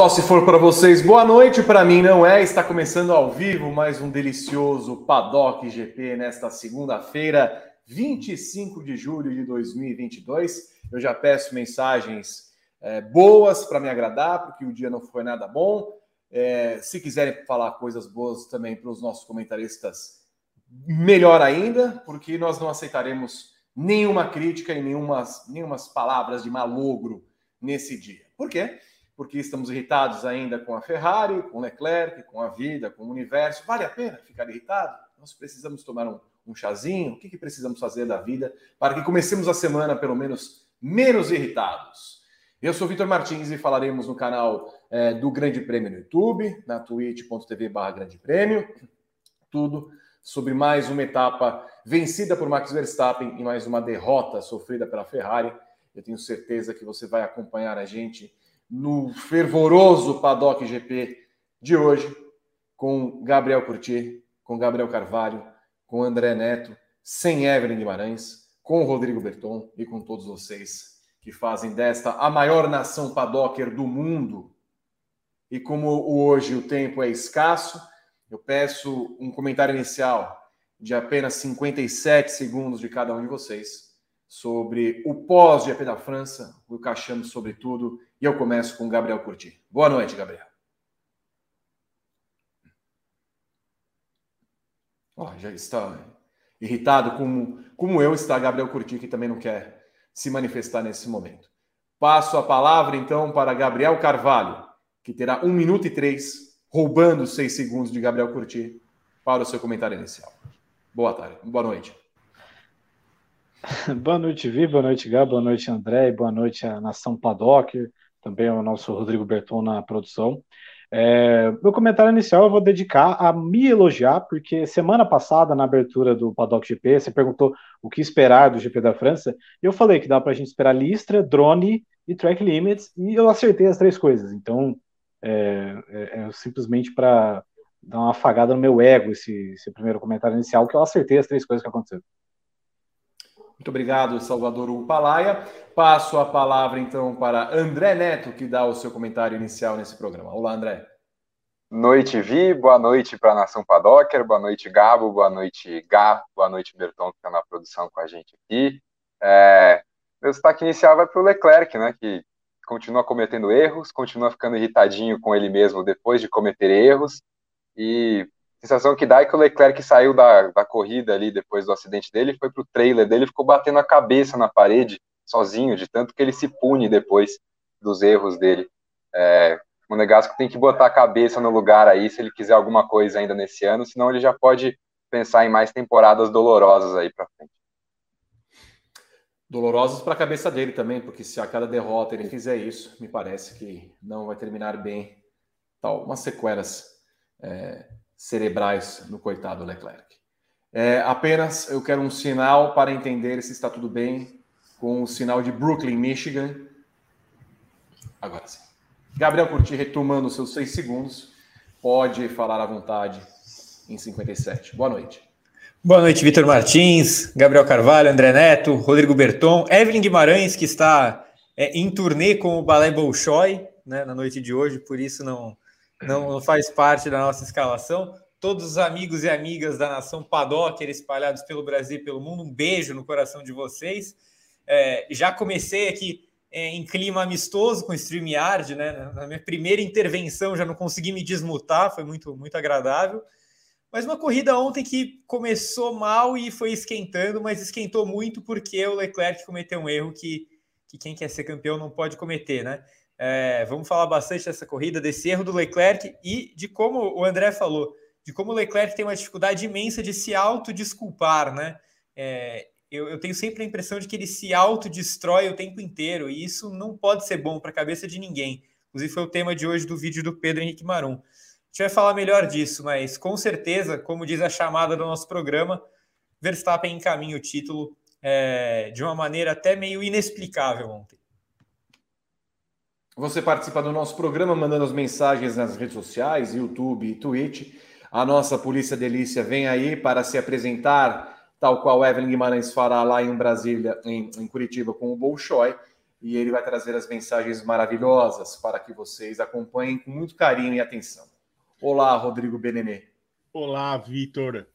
Só se for para vocês, boa noite. Para mim não é. Está começando ao vivo mais um delicioso Paddock GP nesta segunda-feira, 25 de julho de 2022. Eu já peço mensagens é, boas para me agradar, porque o dia não foi nada bom. É, se quiserem falar coisas boas também para os nossos comentaristas, melhor ainda, porque nós não aceitaremos nenhuma crítica e nenhumas, nenhumas palavras de malogro nesse dia. Por quê? porque estamos irritados ainda com a Ferrari, com Leclerc, com a vida, com o universo. Vale a pena ficar irritado? Nós precisamos tomar um, um chazinho? O que, que precisamos fazer da vida para que comecemos a semana, pelo menos, menos irritados? Eu sou Vitor Martins e falaremos no canal é, do Grande Prêmio no YouTube, na twitch.tv barra Grande Prêmio, tudo sobre mais uma etapa vencida por Max Verstappen e mais uma derrota sofrida pela Ferrari. Eu tenho certeza que você vai acompanhar a gente no fervoroso Paddock GP de hoje, com Gabriel Curti, com Gabriel Carvalho, com André Neto, sem Evelyn Guimarães, com Rodrigo Berton e com todos vocês que fazem desta a maior nação paddocker do mundo. E como hoje o tempo é escasso, eu peço um comentário inicial de apenas 57 segundos de cada um de vocês sobre o pós-GP da França, o Cachando sobre tudo e eu começo com Gabriel Curti. Boa noite, Gabriel. Oh, já está irritado como, como eu está Gabriel Curti, que também não quer se manifestar nesse momento. Passo a palavra, então, para Gabriel Carvalho, que terá um minuto e três, roubando seis segundos de Gabriel Curti, para o seu comentário inicial. Boa tarde, boa noite. Boa noite, Vi, boa noite, Gab, boa noite, André, boa noite a Nação Paddock, também o nosso Rodrigo Berton na produção. É, meu comentário inicial eu vou dedicar a me elogiar, porque semana passada, na abertura do Paddock GP, você perguntou o que esperar do GP da França, e eu falei que dá para a gente esperar listra, drone e track limits, e eu acertei as três coisas. Então, é, é, é simplesmente para dar uma afagada no meu ego esse, esse primeiro comentário inicial, que eu acertei as três coisas que aconteceram. Muito obrigado, Salvador Upalaia. Passo a palavra, então, para André Neto, que dá o seu comentário inicial nesse programa. Olá, André. Noite, Vi. Boa noite para a Nação Padocker. Boa noite, Gabo. Boa noite, Gá. Boa noite, Berton, que está na produção com a gente aqui. É... Meu destaque inicial vai para o Leclerc, né, que continua cometendo erros, continua ficando irritadinho com ele mesmo depois de cometer erros. E sensação que dá é que o Leclerc saiu da, da corrida ali depois do acidente dele, foi pro trailer dele, ficou batendo a cabeça na parede sozinho, de tanto que ele se pune depois dos erros dele. É, o Negasco tem que botar a cabeça no lugar aí se ele quiser alguma coisa ainda nesse ano, senão ele já pode pensar em mais temporadas dolorosas aí para frente. Dolorosas para a cabeça dele também, porque se a cada derrota ele fizer isso, me parece que não vai terminar bem. Tal, umas sequelas é, cerebrais no coitado Leclerc. É, apenas eu quero um sinal para entender se está tudo bem com o sinal de Brooklyn, Michigan. Agora sim. Gabriel Curti retomando seus seis segundos. Pode falar à vontade em 57. Boa noite. Boa noite, Vitor Martins, Gabriel Carvalho, André Neto, Rodrigo Berton, Evelyn Guimarães, que está é, em turnê com o Balé Bolshoi né, na noite de hoje, por isso não, não faz parte da nossa escalação. Todos os amigos e amigas da nação Padocker espalhados pelo Brasil e pelo mundo, um beijo no coração de vocês. É, já comecei aqui é, em clima amistoso com o StreamYard, né? Na minha primeira intervenção já não consegui me desmutar, foi muito, muito agradável. Mas uma corrida ontem que começou mal e foi esquentando, mas esquentou muito porque o Leclerc cometeu um erro que, que quem quer ser campeão não pode cometer, né? É, vamos falar bastante dessa corrida, desse erro do Leclerc e de como o André falou, de como o Leclerc tem uma dificuldade imensa de se autodesculpar, né? É, eu, eu, tenho sempre a impressão de que ele se autodestrói o tempo inteiro e isso não pode ser bom para a cabeça de ninguém. Inclusive, foi o tema de hoje do vídeo do Pedro Henrique Marum. A gente vai falar melhor disso, mas com certeza, como diz a chamada do nosso programa, Verstappen encaminha o título é, de uma maneira até meio inexplicável ontem. Você participa do nosso programa mandando as mensagens nas redes sociais, YouTube e Twitch. A nossa Polícia Delícia vem aí para se apresentar, tal qual Evelyn Guimarães fará lá em Brasília, em, em Curitiba, com o Bolshoi. E ele vai trazer as mensagens maravilhosas para que vocês acompanhem com muito carinho e atenção. Olá, Rodrigo Benenê. Olá, Vitor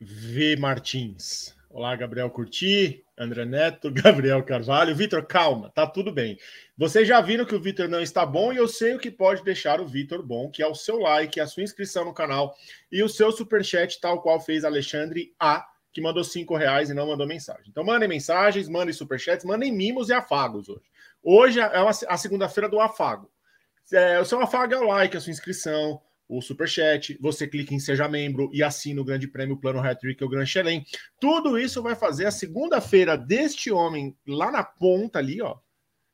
V. Martins. Olá, Gabriel Curti, André Neto, Gabriel Carvalho. Vitor, calma, tá tudo bem. Vocês já viram que o Vitor não está bom e eu sei o que pode deixar o Vitor bom, que é o seu like, a sua inscrição no canal e o seu superchat, tal qual fez Alexandre A, que mandou cinco reais e não mandou mensagem. Então mandem mensagens, mandem superchats, mandem mimos e afagos hoje. Hoje é a segunda-feira do afago. É, o seu afago é o like, a sua inscrição, o Superchat, você clica em Seja Membro e assina o Grande Prêmio Plano Hat-Trick, o Gran Chelem. Tudo isso vai fazer a segunda-feira deste homem lá na ponta ali, ó,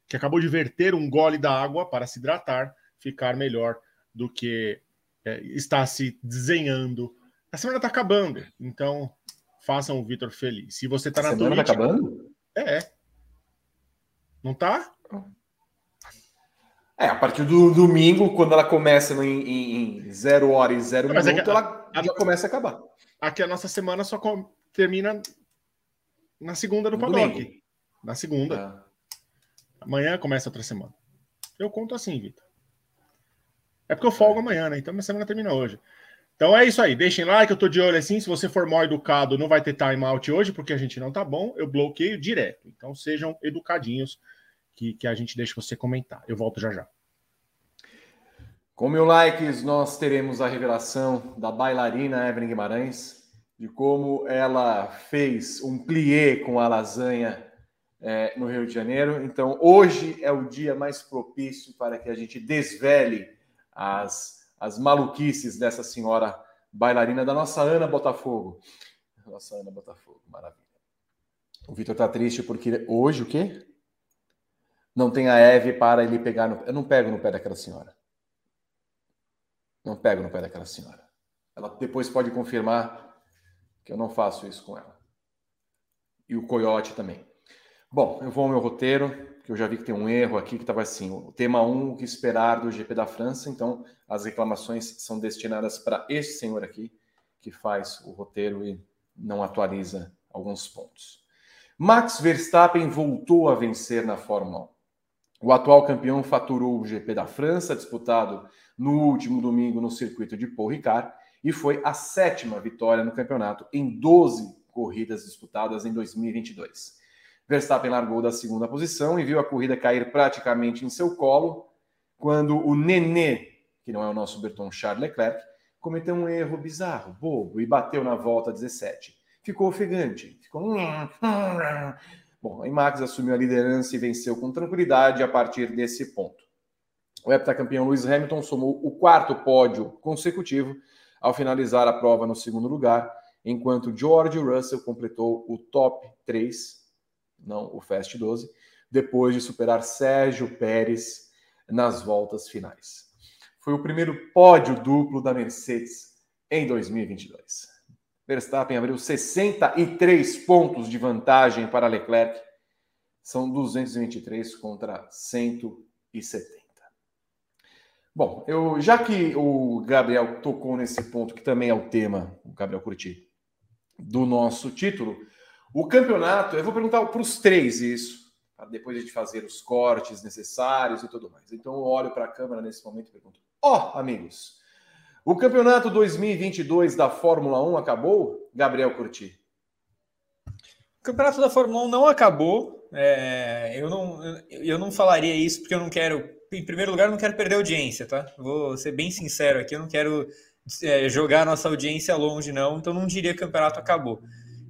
que acabou de verter um gole da água para se hidratar, ficar melhor do que é, está se desenhando. A semana está acabando, então façam o Vitor feliz. Se você está na semana Twitch... Tá acabando? É. Não tá? É, a partir do domingo, quando ela começa em, em, zero hora e zero minuto, é ela já começa a acabar. Aqui a nossa semana só termina na segunda do Paddock. Na segunda. É. Amanhã começa outra semana. Eu conto assim, Vitor. É porque eu folgo amanhã, né? Então minha semana termina hoje. Então é isso aí. Deixem like, eu tô de olho assim. Se você for mal educado, não vai ter timeout hoje, porque a gente não tá bom. Eu bloqueio direto. Então sejam educadinhos que, que a gente deixa você comentar. Eu volto já já. Com mil likes, nós teremos a revelação da bailarina Evelyn Guimarães, de como ela fez um plié com a lasanha é, no Rio de Janeiro. Então, hoje é o dia mais propício para que a gente desvele as, as maluquices dessa senhora bailarina, da nossa Ana Botafogo. Nossa Ana Botafogo, maravilha. O Vitor está triste porque hoje o quê? Não tem a Eve para ele pegar no... Eu não pego no pé daquela senhora. Não pego no pé daquela senhora. Ela depois pode confirmar que eu não faço isso com ela. E o Coyote também. Bom, eu vou ao meu roteiro, que eu já vi que tem um erro aqui que estava assim: o tema 1, o que esperar do GP da França. Então, as reclamações são destinadas para esse senhor aqui, que faz o roteiro e não atualiza alguns pontos. Max Verstappen voltou a vencer na Fórmula 1. O atual campeão faturou o GP da França, disputado no último domingo no circuito de Paul Ricard, e foi a sétima vitória no campeonato em 12 corridas disputadas em 2022. Verstappen largou da segunda posição e viu a corrida cair praticamente em seu colo quando o Nenê, que não é o nosso Berton Charles Leclerc, cometeu um erro bizarro, bobo, e bateu na volta 17. Ficou ofegante, ficou Bom, a Max assumiu a liderança e venceu com tranquilidade a partir desse ponto. O heptacampeão Lewis Hamilton somou o quarto pódio consecutivo ao finalizar a prova no segundo lugar, enquanto George Russell completou o top 3, não o Fast 12, depois de superar Sérgio Pérez nas voltas finais. Foi o primeiro pódio duplo da Mercedes em 2022. Verstappen abriu 63 pontos de vantagem para Leclerc. São 223 contra 170. Bom, eu já que o Gabriel tocou nesse ponto, que também é o tema, o Gabriel Curti, do nosso título, o campeonato, eu vou perguntar para os três isso, depois a gente fazer os cortes necessários e tudo mais. Então eu olho para a câmera nesse momento e pergunto: Ó, oh, amigos, o campeonato 2022 da Fórmula 1 acabou, Gabriel Curti? O campeonato da Fórmula 1 não acabou. É, eu, não, eu não falaria isso porque eu não quero. Em primeiro lugar, eu não quero perder audiência, tá? Vou ser bem sincero aqui, eu não quero é, jogar nossa audiência longe, não, então não diria que o campeonato acabou.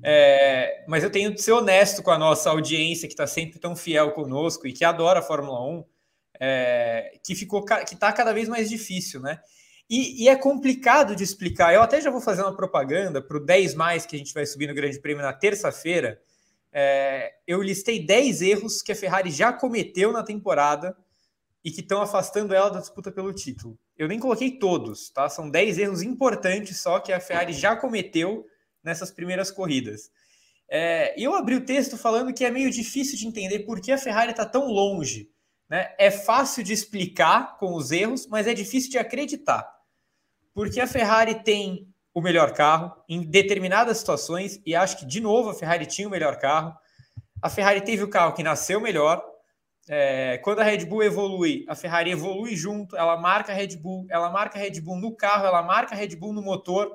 É, mas eu tenho de ser honesto com a nossa audiência que está sempre tão fiel conosco e que adora a Fórmula 1, é, que ficou que está cada vez mais difícil, né? E, e, é complicado de explicar. Eu até já vou fazer uma propaganda para o 10 mais que a gente vai subir no Grande Prêmio na terça-feira. É, eu listei 10 erros que a Ferrari já cometeu na temporada e que estão afastando ela da disputa pelo título. Eu nem coloquei todos, tá? São 10 erros importantes só que a Ferrari já cometeu nessas primeiras corridas. É, eu abri o texto falando que é meio difícil de entender por que a Ferrari está tão longe né, é fácil de explicar com os erros, mas é difícil de acreditar. Porque a Ferrari tem o melhor carro em determinadas situações, e acho que, de novo, a Ferrari tinha o melhor carro. A Ferrari teve o carro que nasceu melhor. É, quando a Red Bull evolui, a Ferrari evolui junto, ela marca a Red Bull, ela marca a Red Bull no carro, ela marca a Red Bull no motor.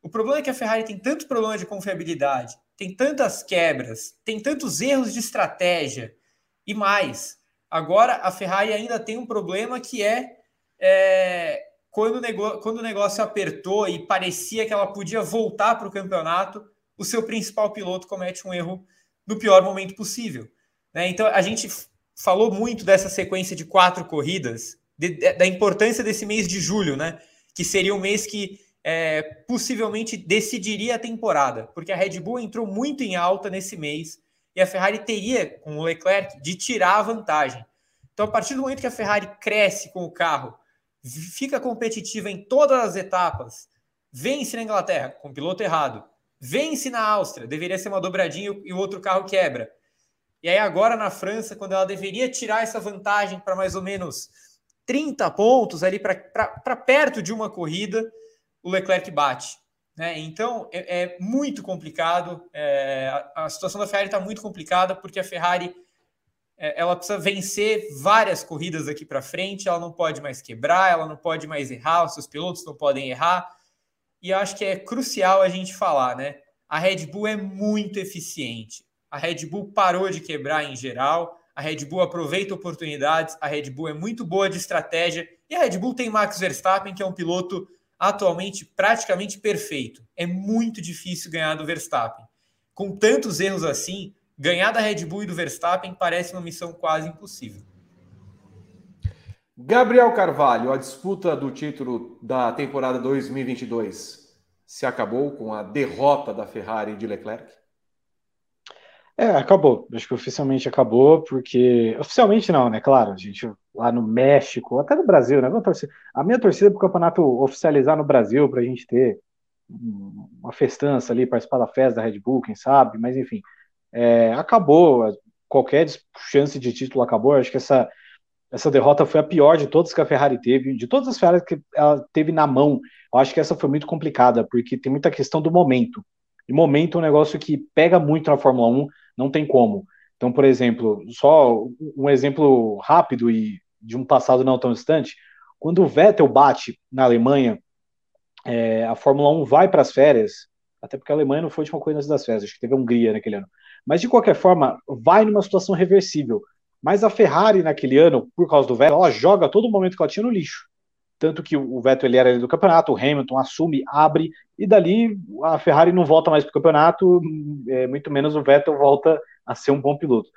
O problema é que a Ferrari tem tanto problema de confiabilidade, tem tantas quebras, tem tantos erros de estratégia e mais. Agora a Ferrari ainda tem um problema que é, é quando, o negócio, quando o negócio apertou e parecia que ela podia voltar para o campeonato, o seu principal piloto comete um erro no pior momento possível. Né? Então a gente falou muito dessa sequência de quatro corridas, de, de, da importância desse mês de julho, né? Que seria um mês que é, possivelmente decidiria a temporada, porque a Red Bull entrou muito em alta nesse mês e a Ferrari teria, com o Leclerc, de tirar a vantagem. Então, a partir do momento que a Ferrari cresce com o carro, fica competitiva em todas as etapas, vence na Inglaterra com o piloto errado, vence na Áustria, deveria ser uma dobradinha e o outro carro quebra. E aí agora na França, quando ela deveria tirar essa vantagem para mais ou menos 30 pontos ali para perto de uma corrida, o Leclerc bate. Né? Então é, é muito complicado. É, a, a, situação da Ferrari está muito complicada porque a Ferrari ela precisa vencer várias corridas aqui para frente. Ela não pode mais quebrar, ela não pode mais errar, os seus pilotos não podem errar. E eu acho que é crucial a gente falar, né? A Red Bull é muito eficiente a Red Bull parou de quebrar em geral, a Red Bull aproveita oportunidades, a Red Bull é muito boa de estratégia e a Red Bull tem Max Verstappen, que é um piloto atualmente praticamente perfeito. É muito difícil ganhar do Verstappen. Com tantos erros assim, ganhar da Red Bull e do Verstappen parece uma missão quase impossível. Gabriel Carvalho, a disputa do título da temporada 2022 se acabou com a derrota da Ferrari de Leclerc? É, acabou. Acho que oficialmente acabou, porque. Oficialmente não, né? Claro, a gente lá no México, até no Brasil, né? A minha torcida é para o campeonato oficializar no Brasil, para a gente ter uma festança ali, participar da festa da Red Bull, quem sabe, mas enfim. É, acabou. Qualquer chance de título acabou. Acho que essa, essa derrota foi a pior de todas que a Ferrari teve, de todas as Ferrari que ela teve na mão. Eu acho que essa foi muito complicada, porque tem muita questão do momento. E momento é um negócio que pega muito na Fórmula 1 não tem como. Então, por exemplo, só um exemplo rápido e de um passado não tão distante, quando o Vettel bate na Alemanha, é, a Fórmula 1 vai para as férias, até porque a Alemanha não foi a última coisa das férias, acho que teve a Hungria naquele ano. Mas de qualquer forma, vai numa situação reversível. Mas a Ferrari naquele ano, por causa do Vettel, ela joga todo o momento que ela tinha no lixo. Tanto que o Vettel ele era do campeonato, o Hamilton assume, abre, e dali a Ferrari não volta mais para o campeonato, é, muito menos o Vettel volta a ser um bom piloto.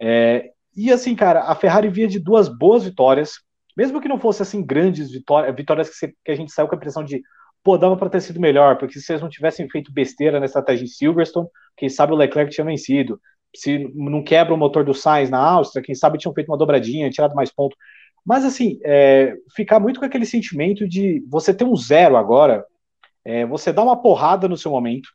É, e assim, cara, a Ferrari via de duas boas vitórias, mesmo que não fosse assim grandes vitórias, vitórias que, você, que a gente saiu com a impressão de, pô, dava para ter sido melhor, porque se eles não tivessem feito besteira na estratégia em Silverstone, quem sabe o Leclerc tinha vencido. Se não quebra o motor do Sainz na Áustria, quem sabe tinham feito uma dobradinha, tirado mais ponto. Mas, assim, é, ficar muito com aquele sentimento de você ter um zero agora, é, você dá uma porrada no seu momento,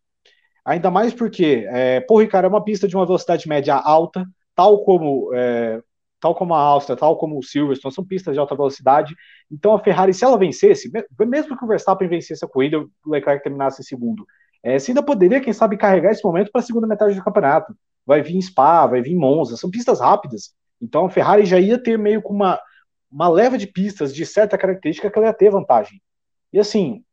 ainda mais porque, é, pô, Ricardo, é uma pista de uma velocidade média alta, tal como, é, tal como a Áustria, tal como o Silverstone, são pistas de alta velocidade. Então, a Ferrari, se ela vencesse, mesmo que o Verstappen vencesse a corrida, o Leclerc terminasse em segundo, é, você ainda poderia, quem sabe, carregar esse momento para a segunda metade do campeonato. Vai vir Spa, vai vir Monza, são pistas rápidas. Então, a Ferrari já ia ter meio com uma uma leva de pistas de certa característica que ela ia ter vantagem. E assim,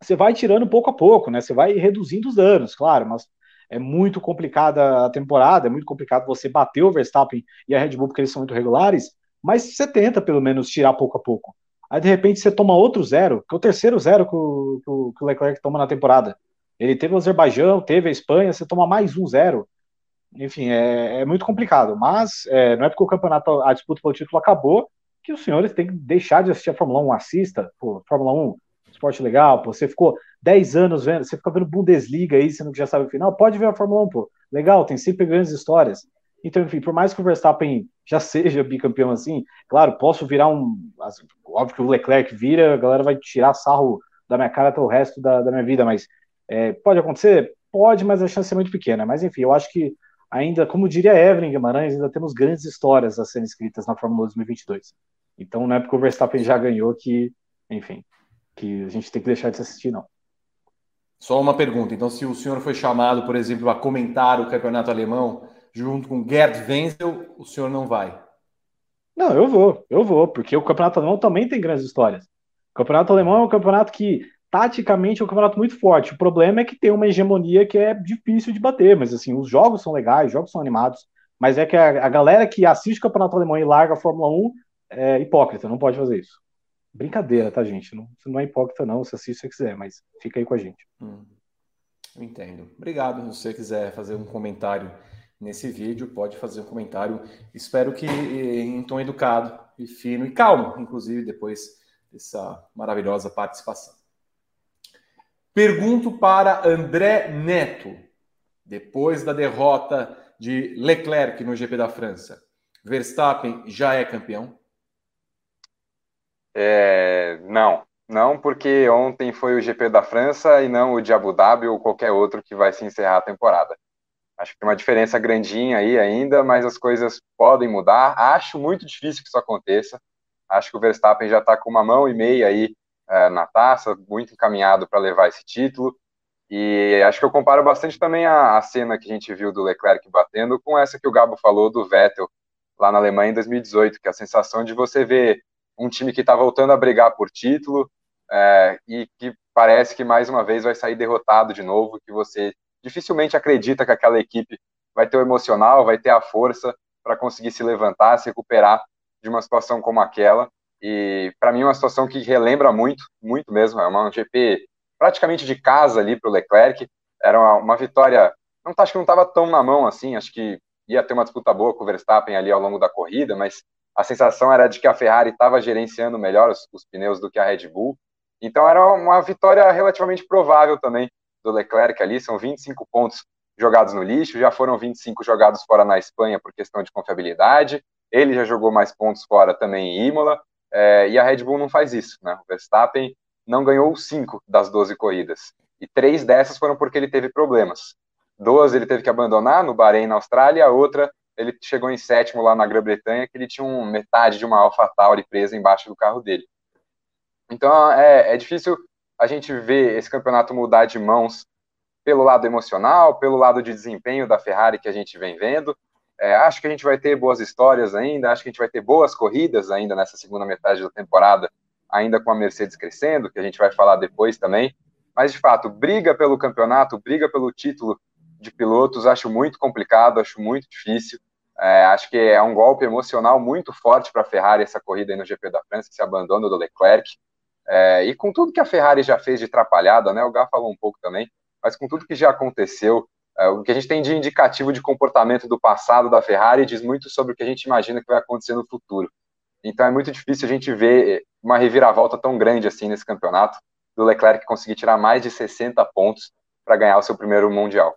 você vai tirando pouco a pouco, né? Você vai reduzindo os danos, claro, mas é muito complicada a temporada, é muito complicado você bater o Verstappen e a Red Bull porque eles são muito regulares, mas você tenta pelo menos tirar pouco a pouco. Aí de repente você toma outro zero, que é o terceiro zero que o, que o, Leclerc toma na temporada. Ele teve o Azerbaijão, teve a Espanha, você toma mais um zero. Enfim, é, é muito complicado, mas é, não é porque o campeonato, a disputa pelo título acabou que os senhores têm que deixar de assistir a Fórmula 1, assista, pô, Fórmula 1, esporte legal, pô, você ficou 10 anos vendo, você fica vendo Bundesliga aí, sendo que já sabe o final, pode ver a Fórmula 1, pô, legal, tem sempre grandes histórias. Então, enfim, por mais que o Verstappen já seja bicampeão assim, claro, posso virar um. Óbvio que o Leclerc vira, a galera vai tirar sarro da minha cara até o resto da, da minha vida, mas é, pode acontecer? Pode, mas a chance é muito pequena. Mas enfim, eu acho que ainda, como diria Evelyn Guimarães, ainda temos grandes histórias a serem escritas na Fórmula 2022. Então não é porque o Verstappen já ganhou que, enfim, que a gente tem que deixar de assistir, não. Só uma pergunta. Então, se o senhor foi chamado, por exemplo, a comentar o campeonato alemão junto com Gerd Wenzel, o senhor não vai? Não, eu vou, eu vou, porque o campeonato alemão também tem grandes histórias. O campeonato alemão é um campeonato que, taticamente, é um campeonato muito forte. O problema é que tem uma hegemonia que é difícil de bater, mas assim, os jogos são legais, os jogos são animados, mas é que a, a galera que assiste o campeonato alemão e larga a Fórmula 1 é hipócrita, não pode fazer isso. Brincadeira, tá, gente? Não, não é hipócrita, não. Você assiste se você quiser, mas fica aí com a gente. Hum, entendo. Obrigado. Se você quiser fazer um comentário nesse vídeo, pode fazer um comentário. Espero que em tom educado e fino e calmo, inclusive, depois dessa maravilhosa participação. Pergunto para André Neto, depois da derrota de Leclerc no GP da França, Verstappen já é campeão? É, não, não, porque ontem foi o GP da França e não o de Abu Dhabi ou qualquer outro que vai se encerrar a temporada. Acho que tem uma diferença grandinha aí ainda, mas as coisas podem mudar. Acho muito difícil que isso aconteça. Acho que o Verstappen já está com uma mão e meia aí é, na taça, muito encaminhado para levar esse título. E acho que eu comparo bastante também a, a, cena que a gente viu do Leclerc batendo com essa que o Gabo falou do Vettel lá na Alemanha em 2018, que é a sensação de você ver um time que está voltando a brigar por título é, e que parece que mais uma vez vai sair derrotado de novo, que você dificilmente acredita que aquela equipe vai ter o emocional, vai ter a força para conseguir se levantar, se recuperar de uma situação como aquela. E para mim é uma situação que relembra muito, muito mesmo. É uma um GP praticamente de casa ali para o Leclerc. Era uma, uma vitória, não acho que não estava tão na mão assim. Acho que ia ter uma disputa boa com o Verstappen ali ao longo da corrida, mas a sensação era de que a Ferrari estava gerenciando melhor os, os, pneus do que a Red Bull. Então era uma vitória relativamente provável também do Leclerc ali, são 25 pontos jogados no lixo, já foram 25 jogados fora na Espanha por questão de confiabilidade, ele já jogou mais pontos fora também em Imola, é, e a Red Bull não faz isso, né? O Verstappen não ganhou 5 das 12 corridas, e três dessas foram porque ele teve problemas. Duas ele teve que abandonar, no Bahrein, na Austrália, a outra ele chegou em sétimo lá na Grã-Bretanha, que ele tinha um, metade de uma AlphaTauri presa embaixo do carro dele. Então é, é difícil a gente ver esse campeonato mudar de mãos pelo lado emocional, pelo lado de desempenho da Ferrari que a gente vem vendo. É, acho que a gente vai ter boas histórias ainda, acho que a gente vai ter boas corridas ainda nessa segunda metade da temporada, ainda com a Mercedes crescendo, que a gente vai falar depois também. Mas, de fato, briga pelo campeonato, briga pelo título de pilotos, acho muito complicado, acho muito difícil. É, acho que é um golpe emocional muito forte para a Ferrari essa corrida no GP da França, esse abandono do Leclerc. É, e com tudo que a Ferrari já fez de atrapalhada, né? O Gá falou um pouco também, mas com tudo que já aconteceu, é, o que a gente tem de indicativo de comportamento do passado da Ferrari diz muito sobre o que a gente imagina que vai acontecer no futuro. Então é muito difícil a gente ver uma reviravolta tão grande assim nesse campeonato, do Leclerc conseguir tirar mais de 60 pontos para ganhar o seu primeiro Mundial.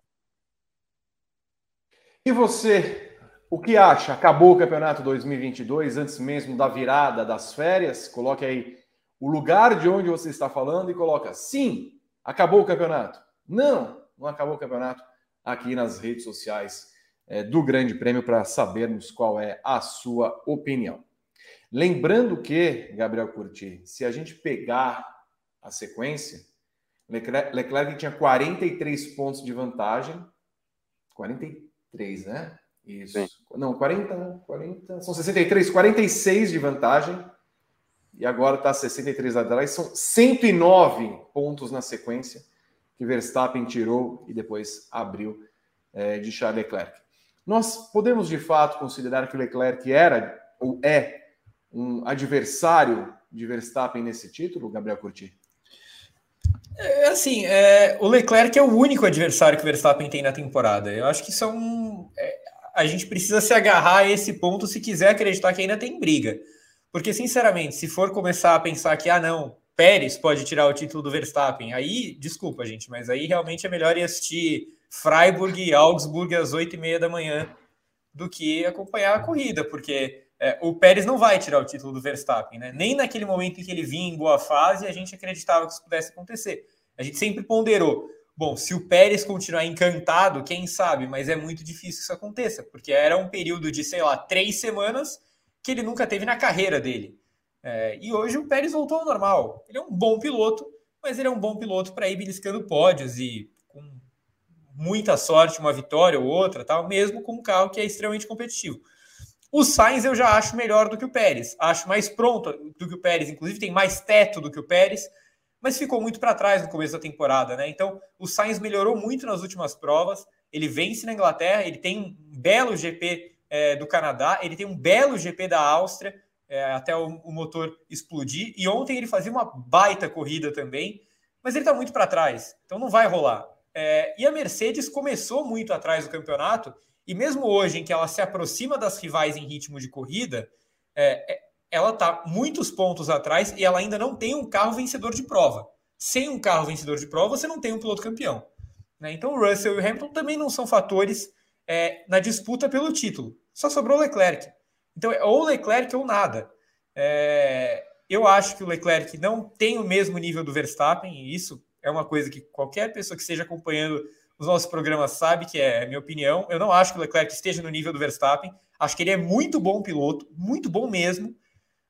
E você, o que acha? Acabou o campeonato 2022 antes mesmo da virada das férias? Coloque aí o lugar de onde você está falando e coloca sim, acabou o campeonato. Não, não acabou o campeonato aqui nas redes sociais é, do Grande Prêmio para sabermos qual é a sua opinião. Lembrando que, Gabriel Curti, se a gente pegar a sequência, Leclerc, Leclerc tinha 43 pontos de vantagem, 43 3, né? Isso. Sim. Não, 40, 40, são 63, 46 de vantagem. E agora está 63 atrás. São 109 pontos na sequência que Verstappen tirou e depois abriu é, de Charles Leclerc. Nós podemos de fato considerar que o Leclerc era ou é um adversário de Verstappen nesse título, Gabriel Curti? É, assim, é, o Leclerc é o único adversário que o Verstappen tem na temporada. Eu acho que são. É, a gente precisa se agarrar a esse ponto se quiser acreditar que ainda tem briga. Porque, sinceramente, se for começar a pensar que, ah, não, Pérez pode tirar o título do Verstappen, aí, desculpa, gente, mas aí realmente é melhor ir assistir Freiburg e Augsburg às oito e meia da manhã do que acompanhar a corrida, porque é, o Pérez não vai tirar o título do Verstappen, né? Nem naquele momento em que ele vinha em boa fase, a gente acreditava que isso pudesse acontecer. A gente sempre ponderou. Bom, se o Pérez continuar encantado, quem sabe, mas é muito difícil que isso aconteça, porque era um período de, sei lá, três semanas que ele nunca teve na carreira dele. É, e hoje o Pérez voltou ao normal. Ele é um bom piloto, mas ele é um bom piloto para ir beliscando pódios e com muita sorte, uma vitória ou outra, tal, mesmo com um carro que é extremamente competitivo. O Sainz eu já acho melhor do que o Pérez, acho mais pronto do que o Pérez, inclusive tem mais teto do que o Pérez mas ficou muito para trás no começo da temporada, né? Então, o Sainz melhorou muito nas últimas provas. Ele vence na Inglaterra, ele tem um belo GP é, do Canadá, ele tem um belo GP da Áustria, é, até o, o, motor explodir. E ontem ele fazia uma baita corrida também, mas ele está muito para trás, então não vai rolar. É, e a Mercedes começou muito atrás do campeonato, e mesmo hoje, em que ela se aproxima das rivais em ritmo de corrida, é, é ela está muitos pontos atrás e ela ainda não tem um carro vencedor de prova. Sem um carro vencedor de prova, você não tem um piloto campeão. Né? Então o Russell e o Hamilton também não são fatores é, na disputa pelo título. Só sobrou o Leclerc. Então é ou Leclerc ou nada. É, eu acho que o Leclerc não tem o mesmo nível do Verstappen, e isso é uma coisa que qualquer pessoa que esteja acompanhando os nossos programas sabe que é minha opinião. Eu não acho que o Leclerc esteja no nível do Verstappen. Acho que ele é muito bom piloto, muito bom mesmo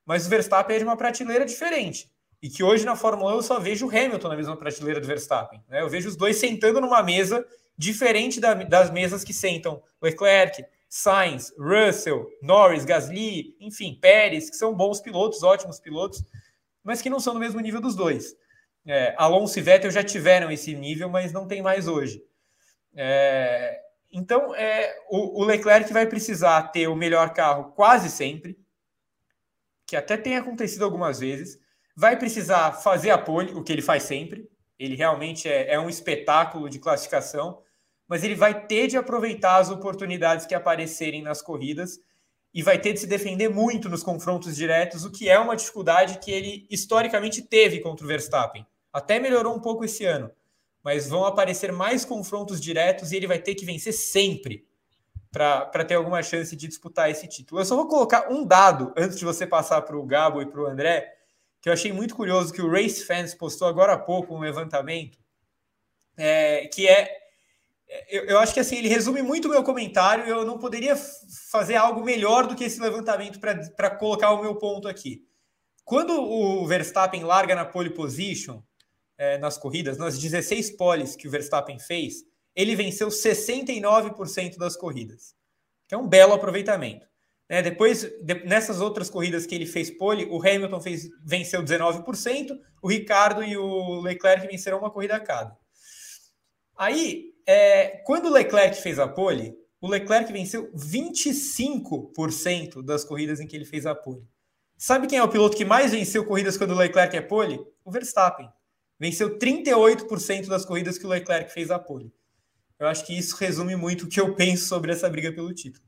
mas o Verstappen é de uma prateleira diferente. E que hoje na Fórmula 1 eu só vejo o Hamilton na mesma prateleira do Verstappen. Né? Eu vejo os dois sentando numa mesa diferente da, das mesas que sentam Leclerc, Sainz, Russell, Norris, Gasly, enfim, Pérez, que são bons pilotos, ótimos pilotos, mas que não são no mesmo nível dos dois. É, Alonso e Vettel já tiveram esse nível, mas não tem mais hoje. É, então, é, o, o Leclerc vai precisar ter o melhor carro quase sempre que até tem acontecido algumas vezes, vai precisar fazer a pole, o que ele faz sempre. Ele realmente é, é um espetáculo de classificação, mas ele vai ter de aproveitar as oportunidades que aparecerem nas corridas e vai ter de se defender muito nos confrontos diretos, o que é uma dificuldade que ele historicamente teve contra o Verstappen. Até melhorou um pouco esse ano, mas vão aparecer mais confrontos diretos e ele vai ter que vencer sempre para ter alguma chance de disputar esse título. Eu só vou colocar um dado antes de você passar para o Gabo e para o André, que eu achei muito curioso que o Race Fans postou agora há pouco um levantamento, é, que é eu, eu, acho que assim ele resume muito o meu comentário. Eu não poderia fazer algo melhor do que esse levantamento para colocar o meu ponto aqui. Quando o Verstappen larga na pole position é, nas corridas, nas 16 poles que o Verstappen fez, ele venceu 69% das corridas, que é um belo aproveitamento. Né? Depois, de, nessas outras corridas que ele fez pole, o Hamilton fez, venceu 19%, o Ricardo e o Leclerc venceram uma corrida a cada. Aí, é, quando o Leclerc fez a pole, o Leclerc venceu 25% das corridas em que ele fez a pole. Sabe quem é o piloto que mais venceu corridas quando o Leclerc é pole? O Verstappen. Venceu 38% das corridas que o Leclerc fez a pole. Eu acho que isso resume muito o que eu penso sobre essa briga pelo título.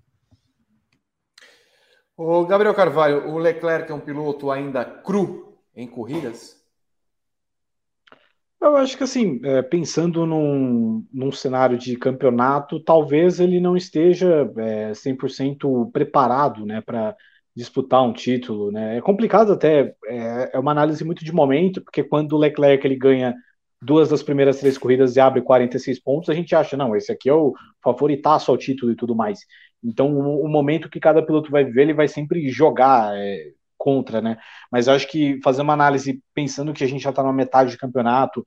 O Gabriel Carvalho, o Leclerc é um piloto ainda cru em corridas? Eu acho que assim, é, pensando num, num cenário de campeonato, talvez ele não esteja é, 100% preparado né, para disputar um título. Né? É complicado até, é, é, uma análise muito de momento, porque quando o Leclerc ele ganha duas das primeiras três corridas e abre 46 pontos, a gente acha, não, esse aqui é o favoritaço ao título e tudo mais. Então, o, o momento que cada piloto vai viver, ele vai sempre jogar é, contra, né? Mas eu acho que fazer uma análise pensando que a gente já está na metade de campeonato,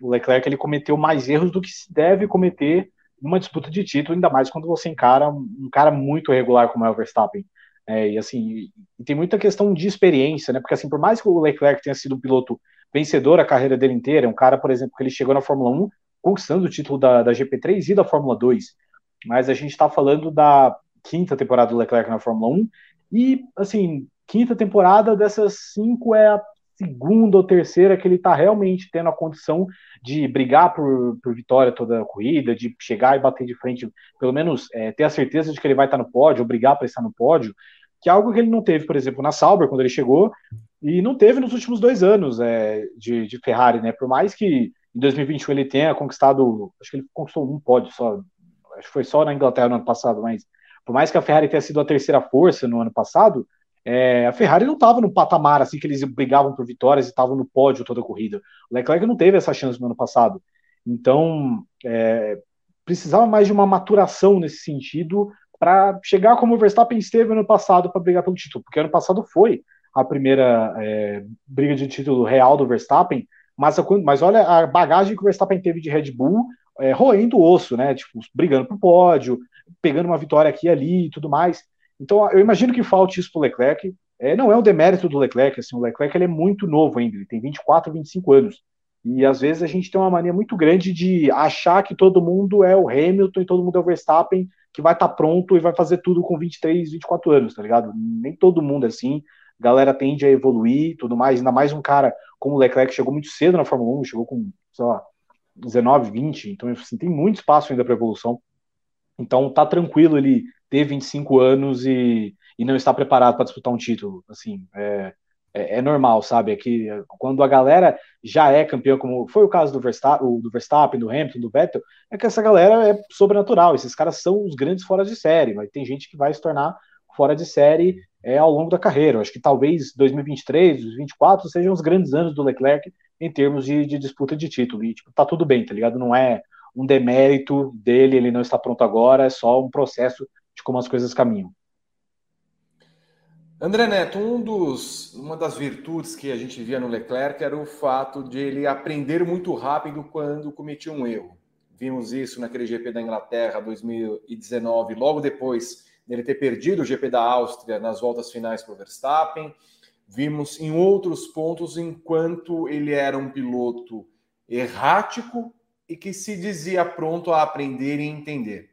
o Leclerc ele cometeu mais erros do que se deve cometer numa disputa de título, ainda mais quando você encara um cara muito regular como é o Verstappen. É, e assim, tem muita questão de experiência, né? Porque assim, por mais que o Leclerc tenha sido um piloto vencedor a carreira dele inteira. É um cara, por exemplo, que ele chegou na Fórmula 1 conquistando o título da, da GP3 e da Fórmula 2. Mas a gente está falando da quinta temporada do Leclerc na Fórmula 1. E, assim, quinta temporada dessas cinco é a segunda ou terceira que ele está realmente tendo a condição de brigar por, por vitória toda a corrida, de chegar e bater de frente, pelo menos é, ter a certeza de que ele vai estar no pódio, brigar para estar no pódio, que é algo que ele não teve, por exemplo, na Sauber, quando ele chegou, e não teve nos últimos dois anos é, de, de, Ferrari, né? Por mais que em 2021 ele tenha conquistado, acho que ele conquistou um pódio só, acho que foi só na Inglaterra no ano passado, mas por mais que a Ferrari tenha sido a terceira força no ano passado, é, a Ferrari não estava no patamar assim que eles brigavam por vitórias e estavam no pódio toda a corrida. O Leclerc não teve essa chance no ano passado. Então, é, precisava mais de uma maturação nesse sentido para chegar como o Verstappen esteve ano passado para brigar pelo título, porque ano passado foi a primeira é, briga de título real do Verstappen, mas, mas olha a bagagem que o Verstappen teve de Red Bull é, roendo o osso, né? Tipo, brigando pro pódio, pegando uma vitória aqui e ali e tudo mais. Então, eu imagino que falte isso pro Leclerc. É, não é um demérito do Leclerc, assim, o Leclerc ele é muito novo ainda, ele tem 24, 25 anos. E às vezes a gente tem uma mania muito grande de achar que todo mundo é o Hamilton e todo mundo é o Verstappen, que vai estar tá pronto e vai fazer tudo com 23, 24 anos, tá ligado? Nem todo mundo é assim. Galera tende a evoluir tudo mais, ainda mais um cara como o Leclerc chegou muito cedo na Fórmula 1, chegou com, sei lá, 19, 20, então assim, tem muito espaço ainda para evolução. Então tá tranquilo ele ter 25 anos e, e não estar preparado para disputar um título. Assim, é, é, é, normal, sabe? É que quando a galera já é campeão, como foi o caso do Verstappen, do, Verstappen, do Hamilton, do Vettel, é que essa galera é sobrenatural. Esses caras são os grandes fora de série, mas tem gente que vai se tornar fora de série é, ao longo da carreira. Eu acho que talvez 2023, 2024 sejam os grandes anos do Leclerc em termos de, de disputa de título. E tipo, tá tudo bem, tá ligado? Não é um demérito dele, ele não está pronto agora, é só um processo de como as coisas caminham. André Neto, um dos, uma das virtudes que a gente via no Leclerc era o fato de ele aprender muito rápido quando cometia um erro. Vimos isso naquele GP da Inglaterra 2019, logo depois dele ter perdido o GP da Áustria nas voltas finais para o Verstappen. Vimos em outros pontos enquanto ele era um piloto errático e que se dizia pronto a aprender e entender.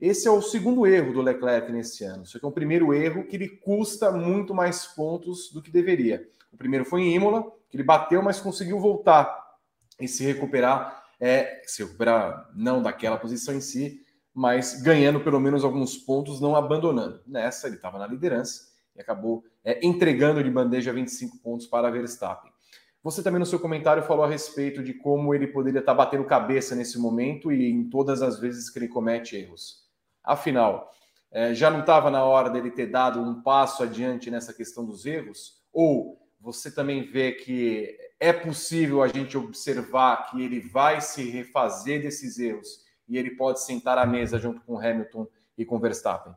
Esse é o segundo erro do Leclerc nesse ano. Só que é o primeiro erro que lhe custa muito mais pontos do que deveria. O primeiro foi em Imola, que ele bateu, mas conseguiu voltar e se recuperar, é, se recuperar não daquela posição em si, mas ganhando pelo menos alguns pontos, não abandonando. Nessa, ele estava na liderança e acabou é, entregando de bandeja 25 pontos para Verstappen. Você também no seu comentário falou a respeito de como ele poderia estar batendo cabeça nesse momento e em todas as vezes que ele comete erros. Afinal, é, já não estava na hora dele ter dado um passo adiante nessa questão dos erros? Ou você também vê que é possível a gente observar que ele vai se refazer desses erros e ele pode sentar à mesa junto com Hamilton e com Verstappen?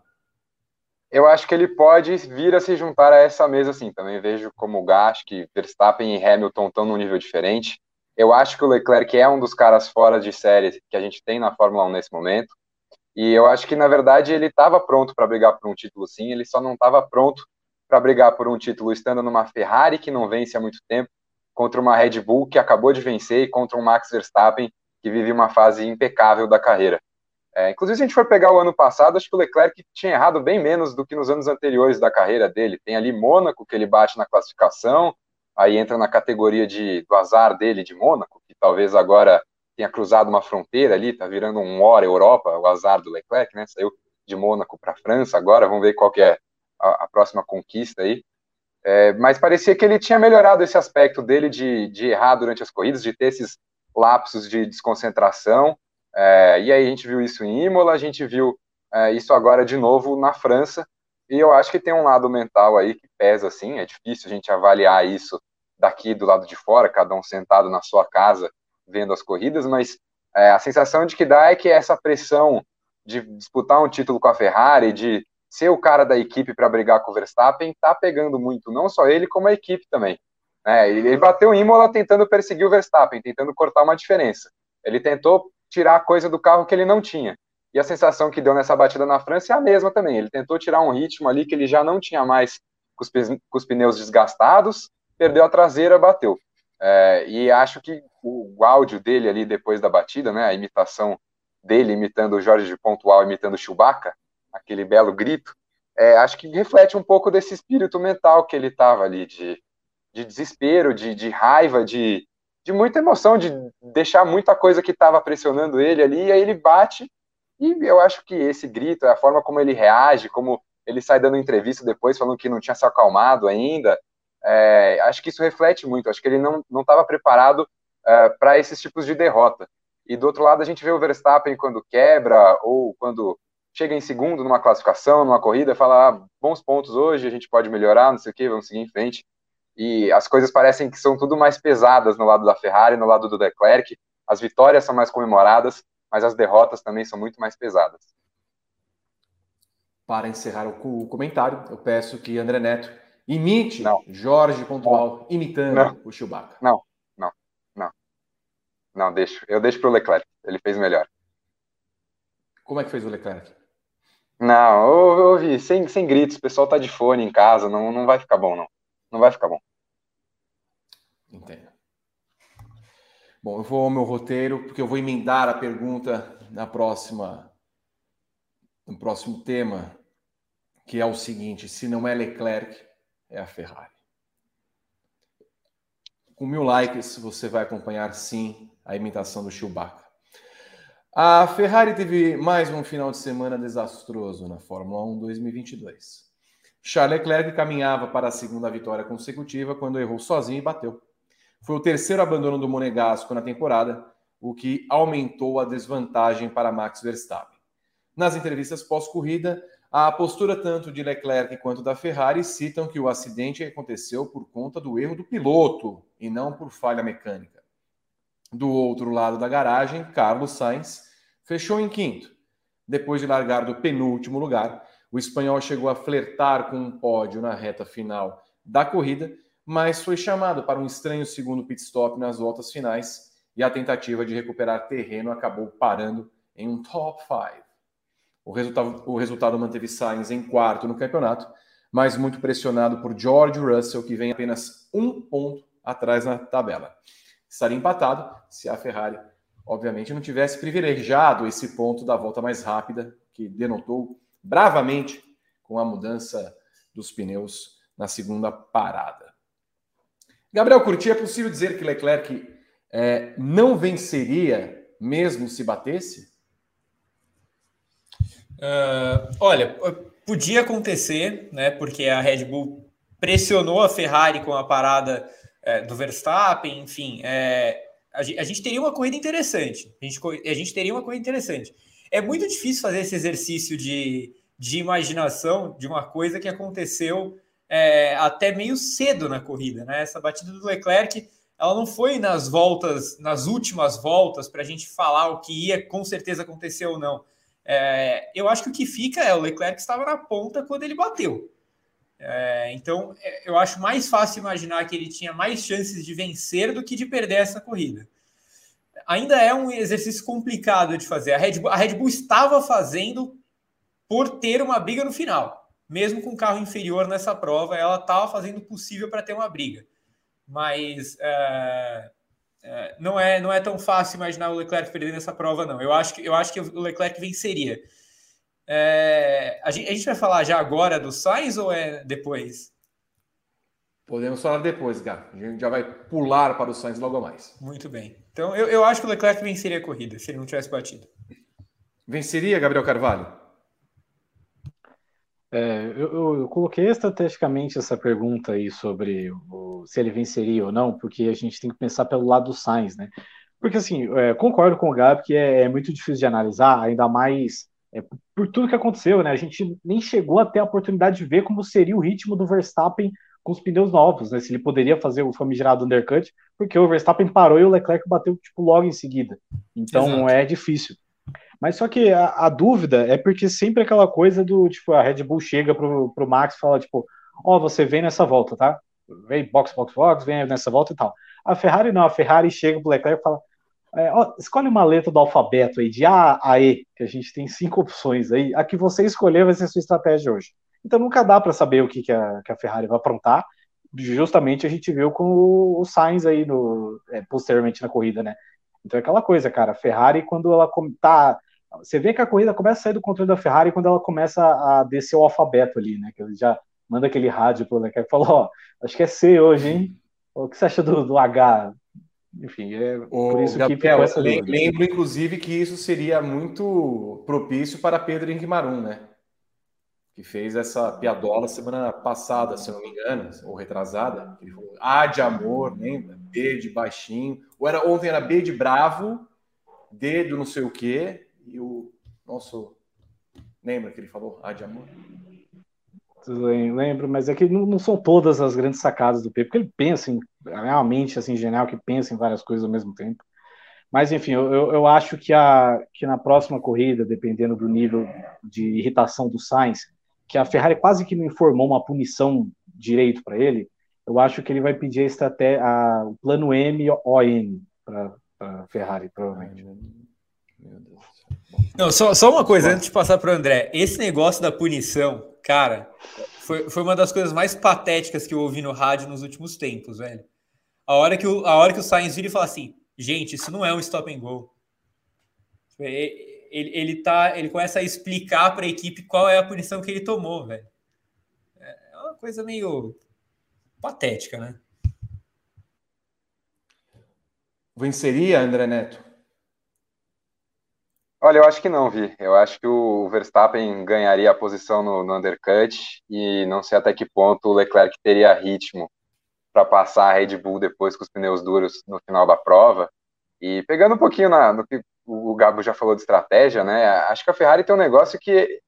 Eu acho que ele pode vir a se juntar a essa mesa, sim. Também vejo como o Gas, que Verstappen e Hamilton estão num nível diferente. Eu acho que o Leclerc é um dos caras fora de série que a gente tem na Fórmula 1 nesse momento. E eu acho que, na verdade, ele estava pronto para brigar por um título, sim. Ele só não estava pronto para brigar por um título estando numa Ferrari que não vence há muito tempo, contra uma Red Bull que acabou de vencer e contra um Max Verstappen que vive uma fase impecável da carreira. É, inclusive, se a gente for pegar o ano passado, acho que o Leclerc tinha errado bem menos do que nos anos anteriores da carreira dele. Tem ali Mônaco, que ele bate na classificação, aí entra na categoria de, do azar dele de Mônaco, que talvez agora tenha cruzado uma fronteira ali, tá virando um hora Europa, o azar do Leclerc, né? Saiu de Mônaco para França agora, vamos ver qual que é a, a próxima conquista aí. É, mas parecia que ele tinha melhorado esse aspecto dele de, de errar durante as corridas, de ter esses lapsos de desconcentração. É, e aí a gente viu isso em Imola, a gente viu é, isso agora de novo na França. E eu acho que tem um lado mental aí que pesa assim. É difícil a gente avaliar isso daqui do lado de fora, cada um sentado na sua casa vendo as corridas, mas é, a sensação de que dá é que essa pressão de disputar um título com a Ferrari, de ser o cara da equipe para brigar com o Verstappen, tá pegando muito, não só ele, como a equipe também. É, ele bateu em Imola tentando perseguir o Verstappen, tentando cortar uma diferença. Ele tentou tirar a coisa do carro que ele não tinha. E a sensação que deu nessa batida na França é a mesma também. Ele tentou tirar um ritmo ali que ele já não tinha mais com os, com os pneus desgastados, perdeu a traseira, bateu. É, e acho que o, o, áudio dele ali depois da batida, né, a imitação dele imitando o Jorge de Pontual, imitando o Chewbacca, aquele belo grito, é, acho que reflete um pouco desse espírito mental que ele estava ali, de, de desespero, de, de raiva, de, de muita emoção, de deixar muita coisa que estava pressionando ele ali, e aí ele bate, e eu acho que esse grito, a forma como ele reage, como ele sai dando entrevista depois, falando que não tinha se acalmado ainda, é, acho que isso reflete muito, acho que ele não estava preparado é, para esses tipos de derrota. E do outro lado, a gente vê o Verstappen quando quebra, ou quando chega em segundo numa classificação, numa corrida, fala, ah, bons pontos hoje, a gente pode melhorar, não sei o que, vamos seguir em frente e as coisas parecem que são tudo mais pesadas no lado da Ferrari, no lado do Leclerc. As vitórias são mais comemoradas, mas as derrotas também são muito mais pesadas. Para encerrar o comentário, eu peço que André Neto imite não. Jorge Pontual imitando não. o Chewbacca. Não, não, não. Não, deixo. Eu deixo para o Leclerc. Ele fez melhor. Como é que fez o Leclerc? Não, eu ouvi, sem, sem gritos, o pessoal tá de fone em casa, não, não vai ficar bom, não. Não vai ficar bom. Entendo. Bom, eu vou ao meu roteiro, porque eu vou emendar a pergunta na próxima, no próximo tema, que é o seguinte: se não é Leclerc, é a Ferrari. Com mil likes, você vai acompanhar sim a imitação do Chewbacca. A Ferrari teve mais um final de semana desastroso na Fórmula 1 2022. Charles Leclerc caminhava para a segunda vitória consecutiva quando errou sozinho e bateu. Foi o terceiro abandono do Monegasco na temporada, o que aumentou a desvantagem para Max Verstappen. Nas entrevistas pós-corrida, a postura tanto de Leclerc quanto da Ferrari citam que o acidente aconteceu por conta do erro do piloto e não por falha mecânica. Do outro lado da garagem, Carlos Sainz fechou em quinto. Depois de largar do penúltimo lugar, o espanhol chegou a flertar com um pódio na reta final da corrida, mas foi chamado para um estranho segundo pit stop nas voltas finais e a tentativa de recuperar terreno acabou parando em um top 5. O resultado, o resultado manteve Sainz em quarto no campeonato, mas muito pressionado por George Russell, que vem apenas um ponto atrás na tabela. Estaria empatado se a Ferrari, obviamente, não tivesse privilegiado esse ponto da volta mais rápida, que denotou bravamente com a mudança dos pneus na segunda parada. Gabriel Curti, é possível dizer que Leclerc é, não venceria mesmo se batesse? Uh, olha, podia acontecer, né? Porque a Red Bull pressionou a Ferrari com a parada é, do Verstappen, enfim. É, a, gente, teria uma corrida interessante. A gente, a gente teria uma corrida interessante. É muito difícil fazer esse exercício de, de imaginação de uma coisa que aconteceu é, até meio cedo na corrida, né? Essa batida do Leclerc, ela não foi nas voltas, nas últimas voltas, para a gente falar o que ia com certeza acontecer ou não. É, eu acho que o que fica é o Leclerc estava na ponta quando ele bateu. É, então, é, eu acho mais fácil imaginar que ele tinha mais chances de vencer do que de perder essa corrida. Ainda é um exercício complicado de fazer. A Red Bull, a Red Bull estava fazendo por ter uma briga no final mesmo com carro inferior nessa prova, ela estava fazendo o possível para ter uma briga. Mas é, é, não, é, não é tão fácil imaginar o Leclerc perdendo essa prova, não. Eu acho que, eu acho que o Leclerc venceria. É, a, gente, a, gente, vai falar já agora do Sainz ou é depois? Podemos falar depois, Gá. A gente já vai pular para o Sainz logo mais. Muito bem. Então eu, eu acho que o Leclerc venceria a corrida se ele não tivesse batido. Venceria, Gabriel Carvalho? É, eu, eu, eu, coloquei estrategicamente essa pergunta aí sobre o, se ele venceria ou não, porque a gente tem que pensar pelo lado do Sainz, né? Porque, assim, é, concordo com o Gabi que é, é, muito difícil de analisar, ainda mais é, por tudo que aconteceu, né? A gente nem chegou a ter a oportunidade de ver como seria o ritmo do Verstappen com os pneus novos, né? Se ele poderia fazer o famigerado undercut, porque o Verstappen parou e o Leclerc bateu, tipo, logo em seguida. Então, Exato. é difícil. Mas só que a, a, dúvida é porque sempre aquela coisa do, tipo, a Red Bull chega pro, pro Max e fala, tipo, ó, oh, você vem nessa volta, tá? Vem box, box, box, vem nessa volta e tal. A Ferrari não, a Ferrari chega pro Leclerc e fala, é, ó, escolhe uma letra do alfabeto aí, de A a E, que a gente tem cinco opções aí, a que você escolher vai ser a sua estratégia hoje. Então nunca dá para saber o que, que, a, que a Ferrari vai aprontar, justamente a gente viu com o, o Sainz aí no, é, posteriormente na corrida, né? Então é aquela coisa, cara, a Ferrari quando ela tá você vê que a corrida começa a sair do controle da Ferrari quando ela começa a descer o alfabeto ali, né? Que ele já manda aquele rádio pro Leclerc e fala, ó, oh, acho que é C hoje, hein? O que você acha do, do H? Enfim, é o por isso Gabriel, que essa. Lembro, inclusive, que isso seria muito propício para Pedro Henrique né? Que fez essa piadola semana passada, se não me engano, ou retrasada. Ele falou A de amor, lembra? B de baixinho. Ou era, ontem era B de bravo, D do não sei o quê, e o nosso. Lembra que ele falou? Ah, de amor? Lembro, mas é que não, são todas as grandes sacadas do Pepe, porque ele pensa em. É uma mente assim, genial que pensa em várias coisas ao mesmo tempo. Mas, enfim, eu, eu acho que, a, que na próxima corrida, dependendo do nível de irritação do Sainz, que a Ferrari quase que não informou uma punição direito para ele, eu acho que ele vai pedir a estratégia, a, o plano M ON para a Ferrari, provavelmente. Meu Deus. Não, só, só uma coisa antes de passar para o André. Esse negócio da punição, cara, foi, foi uma das coisas mais patéticas que eu ouvi no rádio nos últimos tempos, velho. A hora que o, a hora que o Sainz vira e fala assim: gente, isso não é um stop and go. Tipo, ele, ele, tá, ele começa a explicar para a equipe qual é a punição que ele tomou, velho. É uma coisa meio patética, né? Venceria, André Neto? Olha, eu acho que não, Vi. Eu acho que o Verstappen ganharia a posição no, no undercut e não sei até que ponto o Leclerc teria ritmo para passar a Red Bull depois com os pneus duros no final da prova. E pegando um pouquinho na, no que o Gabo já falou de estratégia, né? Acho que a Ferrari tem um negócio que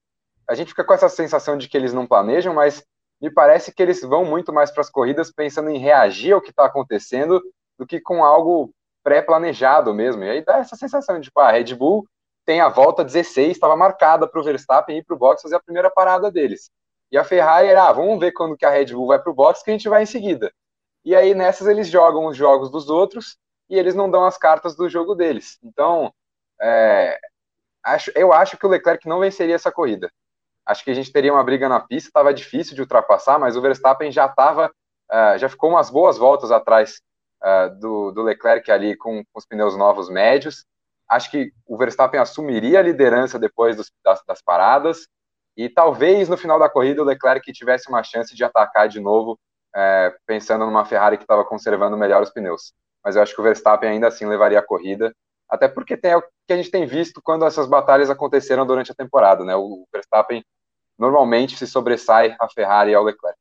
a gente fica com essa sensação de que eles não planejam, mas me parece que eles vão muito mais para as corridas pensando em reagir ao que está acontecendo do que com algo pré-planejado mesmo. E aí dá essa sensação de, tipo, a Red Bull tem a volta 16, estava marcada para o Verstappen ir para o box fazer a primeira parada deles. E a Ferrari era, ah, vamos ver quando que a Red Bull vai para o box que a gente vai em seguida. E aí nessas eles jogam os jogos dos outros e eles não dão as cartas do jogo deles. Então, é, acho, eu acho que o Leclerc não venceria essa corrida. Acho que a gente teria uma briga na pista, estava difícil de ultrapassar, mas o Verstappen já estava, uh, já ficou umas boas voltas atrás uh, do, do, Leclerc ali com, com, os pneus novos médios. Acho que o Verstappen assumiria a liderança depois dos, das, das paradas e talvez no final da corrida o Leclerc tivesse uma chance de atacar de novo é, pensando numa Ferrari que estava conservando melhor os pneus. Mas eu acho que o Verstappen ainda assim levaria a corrida, até porque tem que a gente tem visto quando essas batalhas aconteceram durante a temporada, né? O Verstappen normalmente se sobressai a Ferrari e ao Leclerc.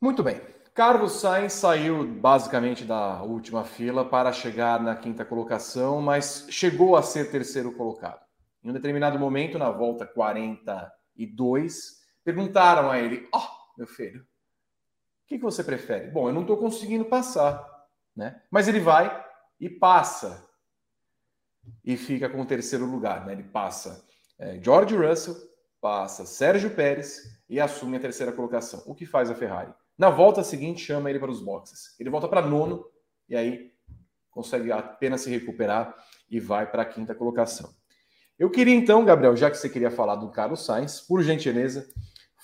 Muito bem. Carlos Sainz saiu basicamente da última fila para chegar na quinta colocação, mas chegou a ser terceiro colocado. Em um determinado momento, na volta 42, perguntaram a ele: Ó, oh, meu filho, o que, que você prefere? Bom, eu não estou conseguindo passar, né? Mas ele vai e passa e fica com o terceiro lugar, né? Ele passa é, George Russell, passa Sérgio Pérez e assume a terceira colocação. O que faz a Ferrari? Na volta seguinte, chama ele para os boxes. Ele volta para nono e aí consegue apenas se recuperar e vai para a quinta colocação. Eu queria então, Gabriel, já que você queria falar do Carlos Sainz, por gentileza,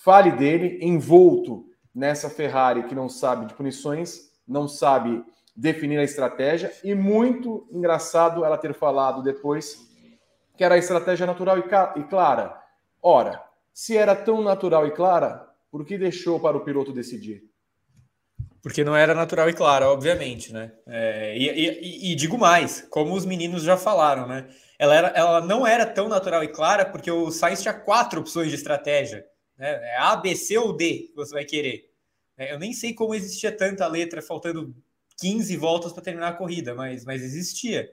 Fale dele envolto nessa Ferrari que não sabe de punições, não sabe definir a estratégia e muito engraçado ela ter falado depois que era a estratégia natural e, clara. Ora, se era tão natural e clara, por que deixou para o piloto decidir? Porque não era natural e clara, obviamente, né? É, e, e, e, digo mais, como os meninos já falaram, né? Ela, era, ela não era tão natural e clara porque o Sainz tinha quatro opções de estratégia. Né? É A, B, C ou D que você vai querer. É, eu nem sei como existia tanta letra, faltando 15 voltas para terminar a corrida, mas, mas existia.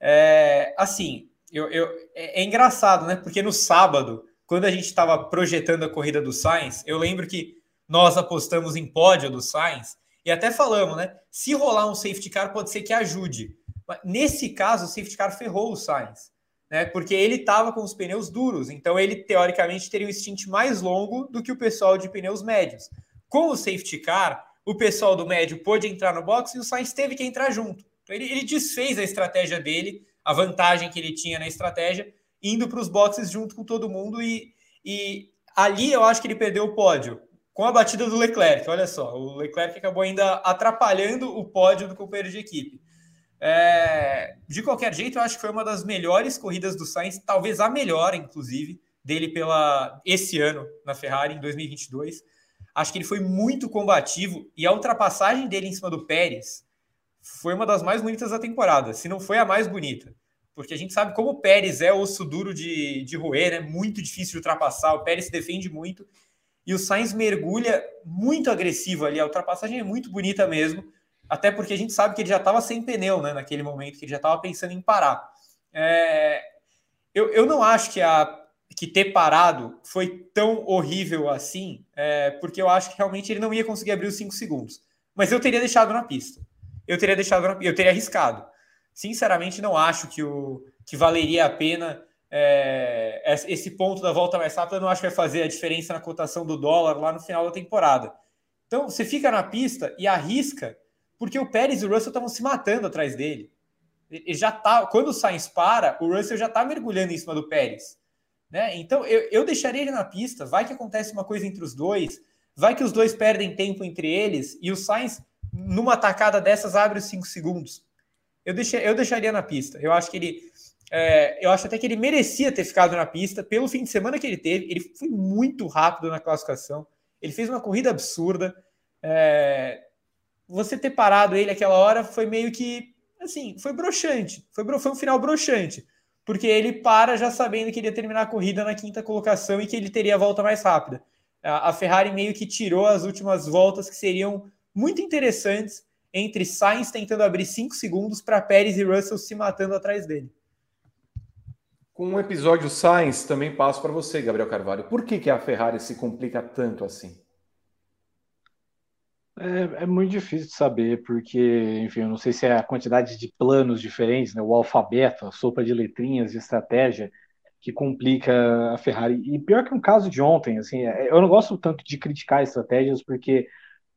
É, assim, eu, eu, é, é, engraçado, né? Porque no sábado, quando a gente estava projetando a corrida do Sainz, eu lembro que nós apostamos em pódio do Sainz e até falamos, né? Se rolar um safety car, pode ser que ajude. Nesse caso, o safety car ferrou o Sainz né? Porque ele estava com os pneus duros, então ele teoricamente teria um stint mais longo do que o pessoal de pneus médios. Com o safety car, o pessoal do médio pôde entrar no box e o Sainz teve que entrar junto. Então ele, ele desfez a estratégia dele, a vantagem que ele tinha na estratégia, indo para os boxes junto com todo mundo e, e ali eu acho que ele perdeu o pódio com a batida do Leclerc. Olha só, o Leclerc acabou ainda atrapalhando o pódio do companheiro de equipe. É, de qualquer jeito, eu acho que foi uma das melhores corridas do Sainz, talvez a melhor, inclusive, dele pela esse ano na Ferrari, em 2022. Acho que ele foi muito combativo e a ultrapassagem dele em cima do Pérez foi uma das mais bonitas da temporada, se não foi a mais bonita. Porque a gente sabe como o Pérez é osso duro de, de roer, né? muito difícil de ultrapassar, o Pérez se defende muito e o Sainz mergulha muito agressivo ali, a ultrapassagem é muito bonita mesmo até porque a gente sabe que ele já estava sem pneu né, naquele momento, que ele já estava pensando em parar. É, eu, eu não acho que, a, que ter parado foi tão horrível assim, é, porque eu acho que realmente ele não ia conseguir abrir os 5 segundos. Mas eu teria deixado na pista. eu teria deixado, eu teria arriscado. Sinceramente, não acho que, o, que valeria a pena é, esse ponto da volta mais rápida. Eu não acho que vai fazer a diferença na cotação do dólar lá no final da temporada. Então, você fica na pista e arrisca, porque o Pérez e o Russell estavam se matando atrás dele. Ele já tá, quando o Sainz para, o Russell já está mergulhando em cima do Pérez. Né? Então, eu, eu deixaria ele na pista. Vai que acontece uma coisa entre os dois, vai que os dois perdem tempo entre eles e o Sainz, numa tacada dessas, abre os cinco segundos. Eu, deixei, eu deixaria na pista. Eu acho que ele. É, eu acho até que ele merecia ter ficado na pista pelo fim de semana que ele teve. Ele foi muito rápido na classificação. Ele fez uma corrida absurda. É, você ter parado ele aquela hora foi meio que assim, foi broxante. Foi, foi um final broxante. Porque ele para já sabendo que ele ia terminar a corrida na quinta colocação e que ele teria a volta mais rápida. A, Ferrari meio que tirou as últimas voltas que seriam muito interessantes entre Sainz tentando abrir cinco segundos para Pérez e Russell se matando atrás dele. Com o episódio Sainz, também passo para você, Gabriel Carvalho. Por que, que a Ferrari se complica tanto assim? É, é, muito difícil de saber, porque, enfim, eu não sei se é a quantidade de planos diferentes, né, o alfabeto, a sopa de letrinhas de estratégia que complica a Ferrari. E pior que um caso de ontem, assim, é, eu não gosto tanto de criticar estratégias, porque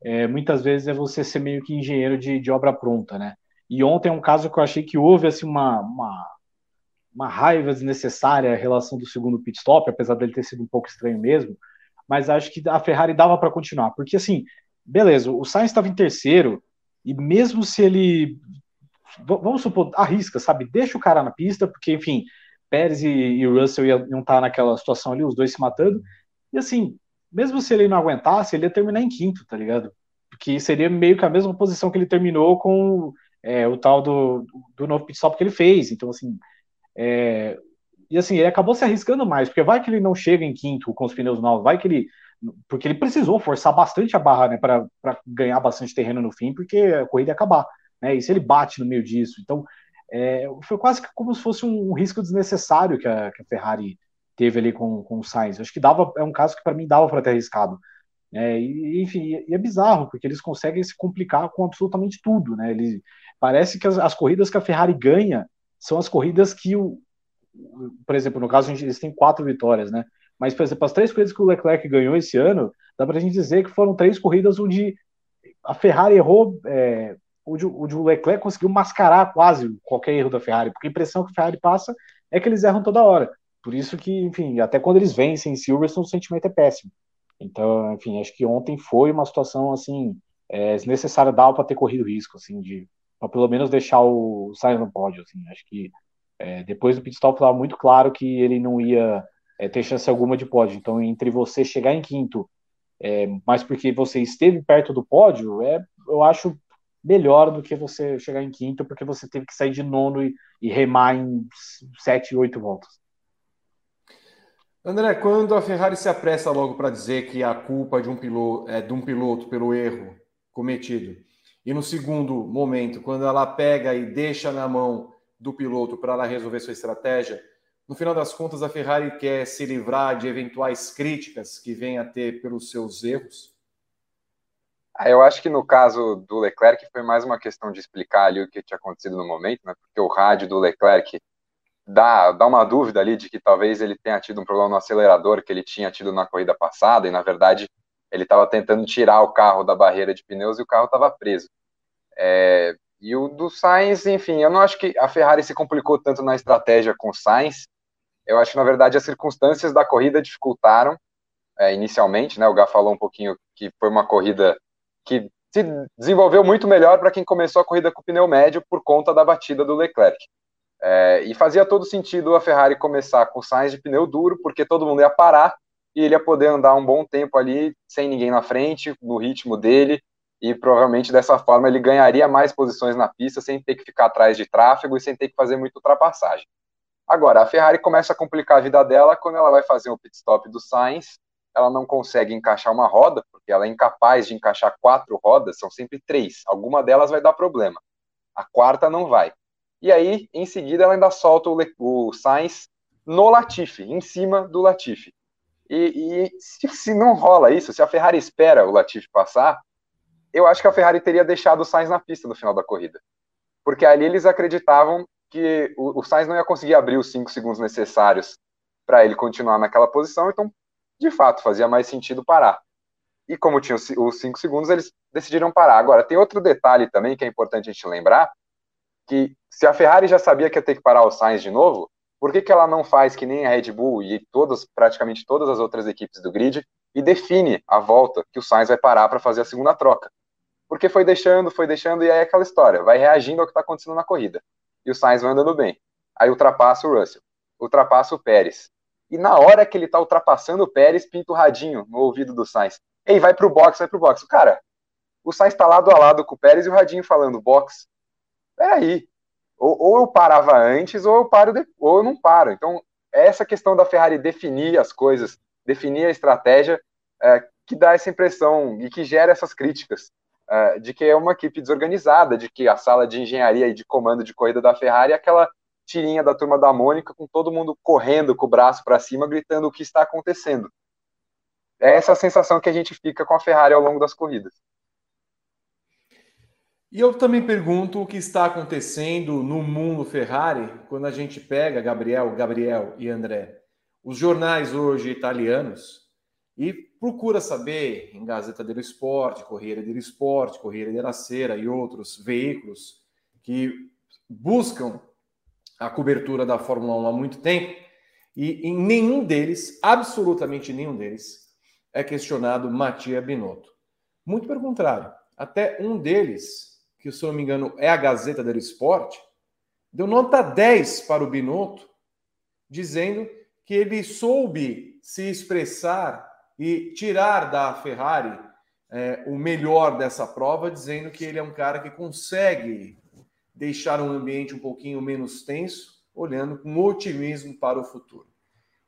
é, muitas vezes é você ser meio que engenheiro de, de, obra pronta, né? E ontem é um caso que eu achei que houve assim, uma, uma, uma raiva desnecessária em relação do segundo pit stop, apesar dele ter sido um pouco estranho mesmo, mas acho que a Ferrari dava para continuar, porque assim, beleza, o Sainz estava em terceiro, e mesmo se ele, vamos supor, arrisca, sabe, deixa o cara na pista, porque, enfim, Pérez e, e Russell iam, estar naquela situação ali, os dois se matando, e assim, mesmo se ele não aguentasse, ele ia terminar em quinto, tá ligado? Porque seria meio que a mesma posição que ele terminou com é, o tal do, do novo pit stop que ele fez. Então, assim, é, e assim, ele acabou se arriscando mais, porque vai que ele não chega em quinto com os pneus novos, vai que ele. Porque ele precisou forçar bastante a barra, né, para ganhar bastante terreno no fim, porque a corrida ia acabar, né, e se ele bate no meio disso. Então, é, foi quase como se fosse um, risco desnecessário que a, que a Ferrari teve ali com, com o Sainz. Acho que dava, é um caso que para mim dava para ter arriscado. É, e, enfim, e é bizarro, porque eles conseguem se complicar com absolutamente tudo, né? Ele, parece que as, as corridas que a Ferrari ganha são as corridas que o, por exemplo, no caso eles têm quatro vitórias, né? Mas, por exemplo, as três corridas que o Leclerc ganhou esse ano, dá para a gente dizer que foram três corridas onde a Ferrari errou, é, onde, onde, o Leclerc conseguiu mascarar quase qualquer erro da Ferrari, porque a impressão que a Ferrari passa é que eles erram toda hora. Por isso que, enfim, até quando eles vencem em Silverstone, o sentimento é péssimo. Então, enfim, acho que ontem foi uma situação, assim, é, desnecessária dar para ter corrido risco, assim, de para pelo menos deixar o Sainz no pódio, assim. Acho que é, depois do pit stop estava muito claro que ele não ia é, ter chance alguma de pódio. Então, entre você chegar em quinto, é, mas porque você esteve perto do pódio, é, eu acho melhor do que você chegar em quinto, porque você teve que sair de nono e, e remar em sete, oito voltas. André, quando a Ferrari se apressa logo para dizer que a culpa de um piloto é de um piloto pelo erro cometido, e no segundo momento, quando ela pega e deixa na mão do piloto para ela resolver sua estratégia, no final das contas a Ferrari quer se livrar de eventuais críticas que venha a ter pelos seus erros? Ah, eu acho que no caso do Leclerc foi mais uma questão de explicar ali o que tinha acontecido no momento, né? Porque o rádio do Leclerc dá, dá uma dúvida ali de que talvez ele tenha tido um problema no acelerador que ele tinha tido na corrida passada, e na verdade ele estava tentando tirar o carro da barreira de pneus e o carro estava preso. É, e o do Sainz, enfim, eu não acho que a Ferrari se complicou tanto na estratégia com o Sainz. Eu acho que, na verdade, as circunstâncias da corrida dificultaram é, inicialmente, né? O Gá falou um pouquinho que foi uma corrida que se desenvolveu muito melhor para quem começou a corrida com pneu médio por conta da batida do Leclerc. É, e fazia todo sentido a Ferrari começar com Sainz de pneu duro, porque todo mundo ia parar e ele ia poder andar um bom tempo ali, sem ninguém na frente, no ritmo dele, e provavelmente dessa forma ele ganharia mais posições na pista, sem ter que ficar atrás de tráfego e sem ter que fazer muita ultrapassagem. Agora, a Ferrari começa a complicar a vida dela quando ela vai fazer o pit stop do Sainz, ela não consegue encaixar uma roda, porque ela é incapaz de encaixar quatro rodas, são sempre três. Alguma delas vai dar problema. A quarta não vai. E aí, em seguida, ela ainda solta o, o Sainz no Latifi, em cima do Latifi. E, e se, se, não rola isso, se a Ferrari espera o Latifi passar, eu acho que a Ferrari teria deixado o Sainz na pista no final da corrida. Porque ali eles acreditavam que o, o Sainz não ia conseguir abrir os cinco segundos necessários para ele continuar naquela posição, então, de fato, fazia mais sentido parar. E como tinha os cinco segundos, eles decidiram parar. Agora, tem outro detalhe também que é importante a gente lembrar, que se a Ferrari já sabia que ia ter que parar o Sainz de novo, por que, que ela não faz que nem a Red Bull e todas, praticamente todas as outras equipes do grid e define a volta que o Sainz vai parar para fazer a segunda troca? Porque foi deixando, foi deixando, e aí é aquela história, vai reagindo ao que está acontecendo na corrida. E o Sainz vai andando bem. Aí ultrapassa o Russell, ultrapassa o Pérez. E na hora que ele está ultrapassando o Pérez, pinta o radinho no ouvido do Sainz. Ei, vai pro box, vai pro box. Cara, o Sainz está lado a lado com o Pérez e o radinho falando box. Peraí, ou, ou eu parava antes, ou eu paro ou eu não paro. Então, essa questão da Ferrari definir as coisas, definir a estratégia, é, que dá essa impressão e que gera essas críticas é, de que é uma equipe desorganizada, de que a sala de engenharia e de comando de corrida da Ferrari é aquela tirinha da turma da Mônica com todo mundo correndo com o braço para cima, gritando o que está acontecendo. É essa a sensação que a gente fica com a Ferrari ao longo das corridas. E eu também pergunto o que está acontecendo no mundo Ferrari quando a gente pega Gabriel, Gabriel e André, os jornais hoje italianos e procura saber em Gazeta dello Sport, Corriere dello Sport, Corriere della Sera e outros veículos que buscam a cobertura da Fórmula 1 há muito tempo e em nenhum deles, absolutamente nenhum deles, é questionado Mattia Binotto. Muito pelo contrário, até um deles que se eu não me engano é a Gazeta dello Sport, deu nota 10 para o Binotto, dizendo que ele soube se expressar e tirar da Ferrari é, o melhor dessa prova, dizendo que ele é um cara que consegue deixar um ambiente um pouquinho menos tenso, olhando com otimismo para o futuro.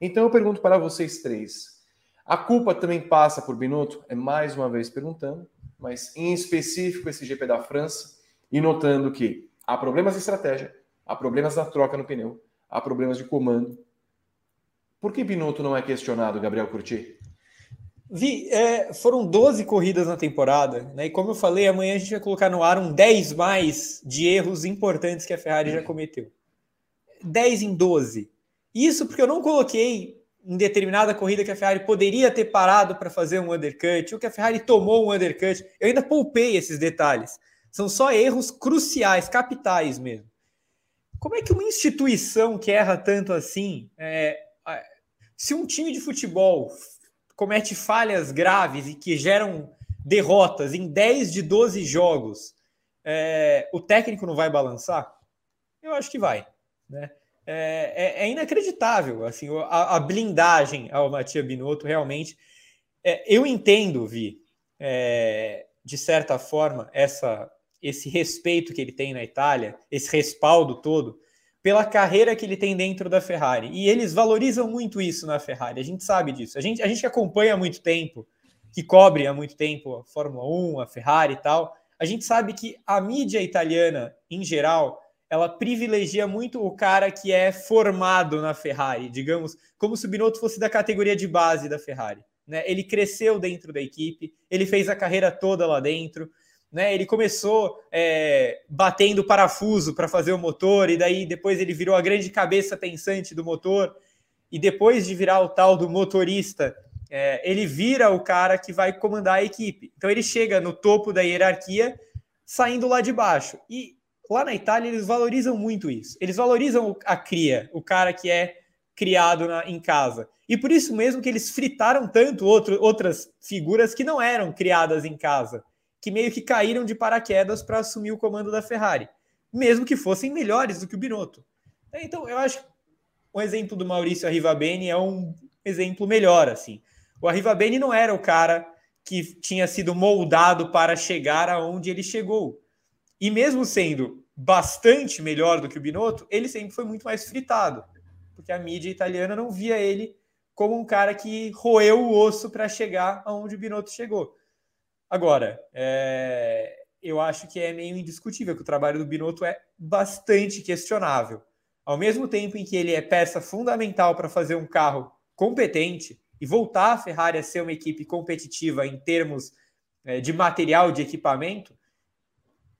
Então eu pergunto para vocês três: a culpa também passa por Binotto? É mais uma vez perguntando mas em específico esse GP da França, e notando que há problemas de estratégia, há problemas na troca no pneu, há problemas de comando. Por que Binotto não é questionado, Gabriel Curti? Vi, é, foram 12 corridas na temporada, né? E como eu falei, amanhã a gente vai colocar no ar um 10 mais de erros importantes que a Ferrari já cometeu. 10 em 12. Isso porque eu não coloquei em determinada corrida que a Ferrari poderia ter parado para fazer um undercut, ou que a Ferrari tomou um undercut. Eu ainda poupei esses detalhes. São só erros cruciais, capitais mesmo. Como é que uma instituição que erra tanto assim, é, se um time de futebol comete falhas graves e que geram derrotas em 10 de 12 jogos, é, o técnico não vai balançar? Eu acho que vai. Né? é, é, é inacreditável assim a, a, blindagem ao Matia Binotto realmente. É, eu entendo, Vi, é, de certa forma, essa, esse respeito que ele tem na Itália, esse respaldo todo, pela carreira que ele tem dentro da Ferrari. E eles valorizam muito isso na Ferrari, a gente sabe disso. A gente, a gente acompanha há muito tempo, que cobre há muito tempo a Fórmula 1, a Ferrari e tal, a gente sabe que a mídia italiana, em geral, ela privilegia muito o cara que é formado na Ferrari, digamos, como se o Binotto fosse da categoria de base da Ferrari. Né? Ele cresceu dentro da equipe, ele fez a carreira toda lá dentro, né? Ele começou é, batendo parafuso para fazer o motor, e daí depois ele virou a grande cabeça pensante do motor, e depois de virar o tal do motorista, é, ele vira o cara que vai comandar a equipe. Então ele chega no topo da hierarquia, saindo lá de baixo. E Lá na Itália, eles valorizam muito isso. Eles valorizam a cria, o cara que é criado na, em casa. E por isso mesmo que eles fritaram tanto outro, outras figuras que não eram criadas em casa, que meio que caíram de paraquedas para assumir o comando da Ferrari, mesmo que fossem melhores do que o Binotto. Então, eu acho que o exemplo do Maurício Arrivabene é um exemplo melhor, assim. O Arrivabene não era o cara que tinha sido moldado para chegar aonde ele chegou. E mesmo sendo bastante melhor do que o Binotto, ele sempre foi muito mais fritado, porque a mídia italiana não via ele como um cara que roeu o osso para chegar aonde o Binotto chegou. Agora, é, eu acho que é meio indiscutível que o trabalho do Binotto é bastante questionável. Ao mesmo tempo em que ele é peça fundamental para fazer um carro competente e voltar a Ferrari a ser uma equipe competitiva em termos é, de material, de equipamento,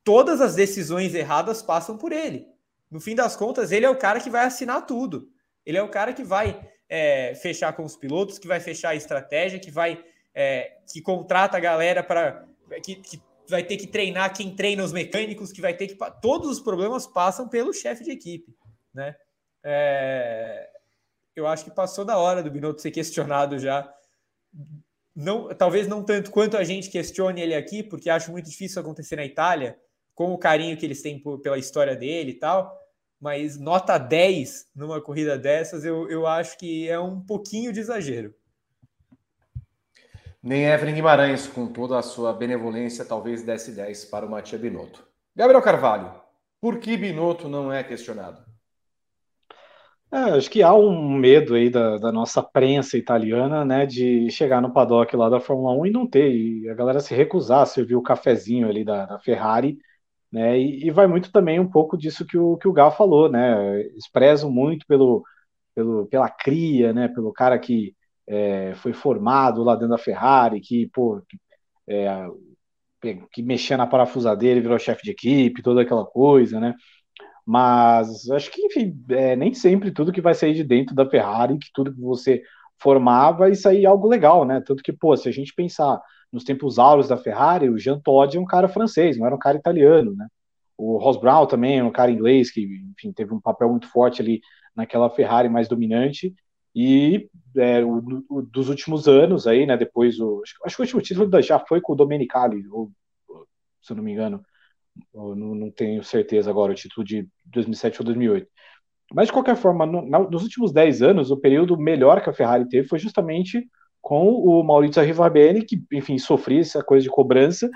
todas as decisões erradas passam por ele. No fim das contas, ele é o cara que vai assinar tudo. Ele é o cara que vai é, fechar com os pilotos, que vai fechar a estratégia, que vai é, que contrata a galera para que, que, vai ter que treinar quem treina os mecânicos, que vai ter que todos os problemas passam pelo chefe de equipe, né? É, eu acho que passou da hora do Binotto ser questionado já. Não, talvez não tanto quanto a gente questione ele aqui, porque acho muito difícil acontecer na Itália, com o carinho que eles têm por, pela história dele e tal mas nota 10 numa corrida dessas, eu, eu acho que é um pouquinho de exagero. Nem Evelyn Guimarães, com toda a sua benevolência, talvez desse 10 para o Matia Binotto. Gabriel Carvalho, por que Binotto não é questionado? É, acho que há um medo aí da, da, nossa prensa italiana, né, de chegar no paddock lá da Fórmula 1 e não ter, e a galera se recusar a servir o cafezinho ali da, da Ferrari né? E, e, vai muito também um pouco disso que o, que o Gal falou, né? Eles prezam muito pelo, pelo, pela cria, né? Pelo cara que é, foi formado lá dentro da Ferrari, que, pô, que, é, que mexia na parafusadeira e virou chefe de equipe, toda aquela coisa, né? Mas acho que, enfim, é, nem sempre tudo que vai sair de dentro da Ferrari, que tudo que você formar vai sair algo legal, né? Tanto que, pô, se a gente pensar nos tempos áureos da Ferrari, o Jean Todt é um cara francês, não era um cara italiano, né? O Ross Brown também é um cara inglês que, enfim, teve um papel muito forte ali naquela Ferrari mais dominante. E é, o, o, dos últimos anos aí, né? Depois o acho, acho que o último título já foi com o Domenicali, ou, se eu não me engano, não, não, tenho certeza agora o título de 2007 ou 2008. Mas de qualquer forma, no, nos últimos 10 anos, o período melhor que a Ferrari teve foi justamente com o Maurizio Arrivabene, que, enfim, sofria essa coisa de cobrança,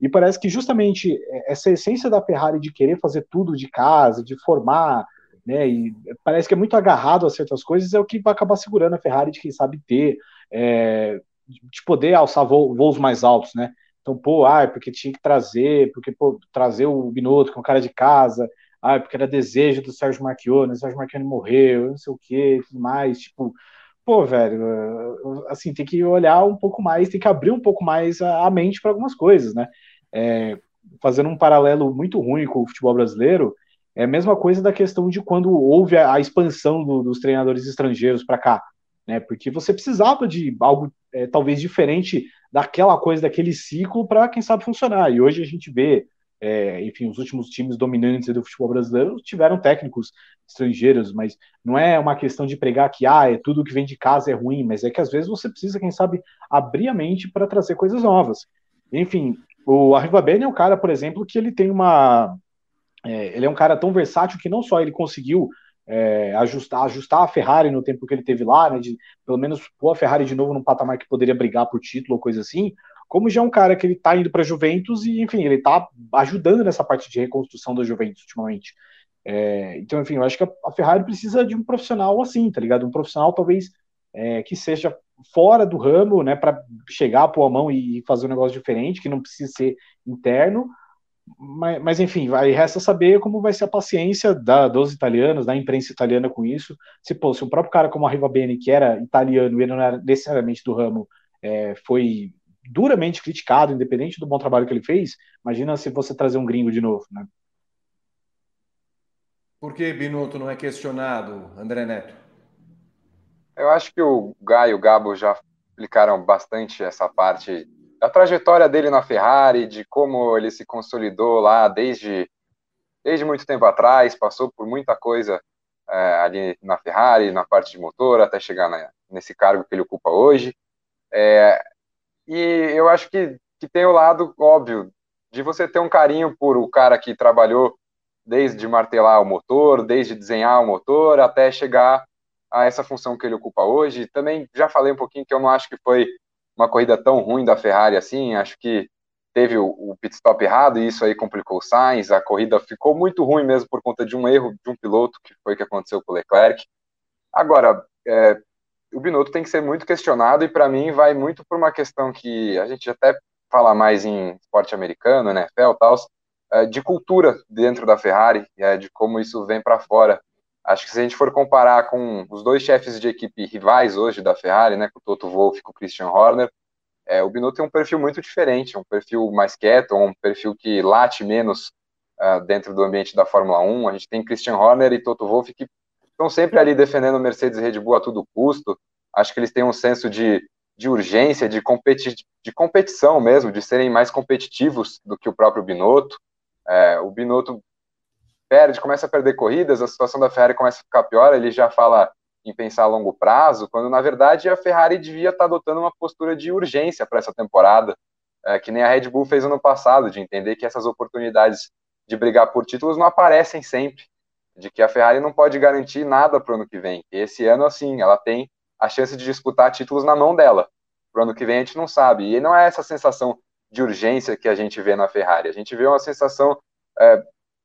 e parece que justamente essa essência da Ferrari de querer fazer tudo de casa, de formar, né, e parece que é muito agarrado a certas coisas, é o que vai acabar segurando a Ferrari de quem sabe ter, é, de poder alçar voos mais altos, né, então, pô, ah, porque tinha que trazer, porque, pô, trazer o Binotto com cara de casa, ah, porque era desejo do Sérgio Marchione, o Sérgio Marchione morreu, não sei o que, tudo mais, tipo, pô, velho, eh, assim, tem que olhar um pouco mais, tem que abrir um pouco mais a, mente para algumas coisas, né? É, fazendo um paralelo muito ruim com o futebol brasileiro, é a mesma coisa da questão de quando houve a, a expansão do, dos treinadores estrangeiros para cá, né? Porque você precisava de algo é, talvez diferente daquela coisa, daquele ciclo, para quem sabe funcionar. E hoje a gente vê é, enfim, os últimos times dominantes do futebol brasileiro tiveram técnicos estrangeiros, mas não é uma questão de pregar que ah, é tudo que vem de casa é ruim, mas é que às vezes você precisa, quem sabe, abrir a mente para trazer coisas novas. Enfim, o Arriva Bene é um cara, por exemplo, que ele tem uma. É, ele é um cara tão versátil que não só ele conseguiu é, ajustar, ajustar a Ferrari no tempo que ele teve lá, né, de pelo menos pôr a Ferrari de novo num patamar que poderia brigar por título ou coisa assim, como já é um cara que ele tá indo para Juventus e, enfim, ele tá ajudando nessa parte de reconstrução da Juventus ultimamente. É, então, enfim, eu acho que a, Ferrari precisa de um profissional assim, tá ligado? Um profissional talvez é, que seja fora do ramo, né, para chegar, pôr a mão e fazer um negócio diferente, que não precisa ser interno. Mas, mas, enfim, vai, resta saber como vai ser a paciência da, dos italianos, da imprensa italiana com isso. Se, pô, se o próprio cara como a Riva Bene, que era italiano e não era necessariamente do ramo, é, foi duramente criticado, independente do bom trabalho que ele fez, imagina se você trazer um gringo de novo, né? Por que Binotto não é questionado, André Neto? Eu acho que o Gai e o Gabo já explicaram bastante essa parte da trajetória dele na Ferrari, de como ele se consolidou lá desde, desde muito tempo atrás, passou por muita coisa é, ali na Ferrari, na parte de motor, até chegar na, nesse cargo que ele ocupa hoje. É, e eu acho que, que tem o lado óbvio de você ter um carinho por o cara que trabalhou desde martelar o motor, desde desenhar o motor, até chegar a essa função que ele ocupa hoje. Também já falei um pouquinho que eu não acho que foi uma corrida tão ruim da Ferrari assim, acho que teve o, o pit stop errado e isso aí complicou o Sainz, a corrida ficou muito ruim mesmo por conta de um erro de um piloto, que foi o que aconteceu com o Leclerc. Agora, é, o Binotto tem que ser muito questionado e para mim vai muito por uma questão que a gente até fala mais em esporte americano, né, NFL, tal, é, de cultura dentro da Ferrari, é, de como isso vem para fora. Acho que se a gente for comparar com os dois chefes de equipe rivais hoje da Ferrari, né, com o Toto Wolff e com o Christian Horner, É, o Binotto tem um perfil muito diferente, um perfil mais quieto, um perfil que late menos uh, dentro do ambiente da Fórmula 1. A gente tem Christian Horner e Toto Wolff que estão sempre ali defendendo Mercedes e Red Bull a todo custo. Acho que eles têm um senso de, de urgência, de, competi de competição mesmo, de serem mais competitivos do que o próprio Binotto. É, o Binotto perde, começa a perder corridas, a situação da Ferrari começa a ficar pior, ele já fala em pensar a longo prazo, quando na verdade a Ferrari devia estar adotando uma postura de urgência para essa temporada, é, que nem a Red Bull fez ano passado, de entender que essas oportunidades de brigar por títulos não aparecem sempre, de que a Ferrari não pode garantir nada para o ano que vem. E esse ano, assim, ela tem a chance de disputar títulos na mão dela. Para o ano que vem a gente não sabe. E não é essa sensação de urgência que a gente vê na Ferrari. A gente vê uma sensação é,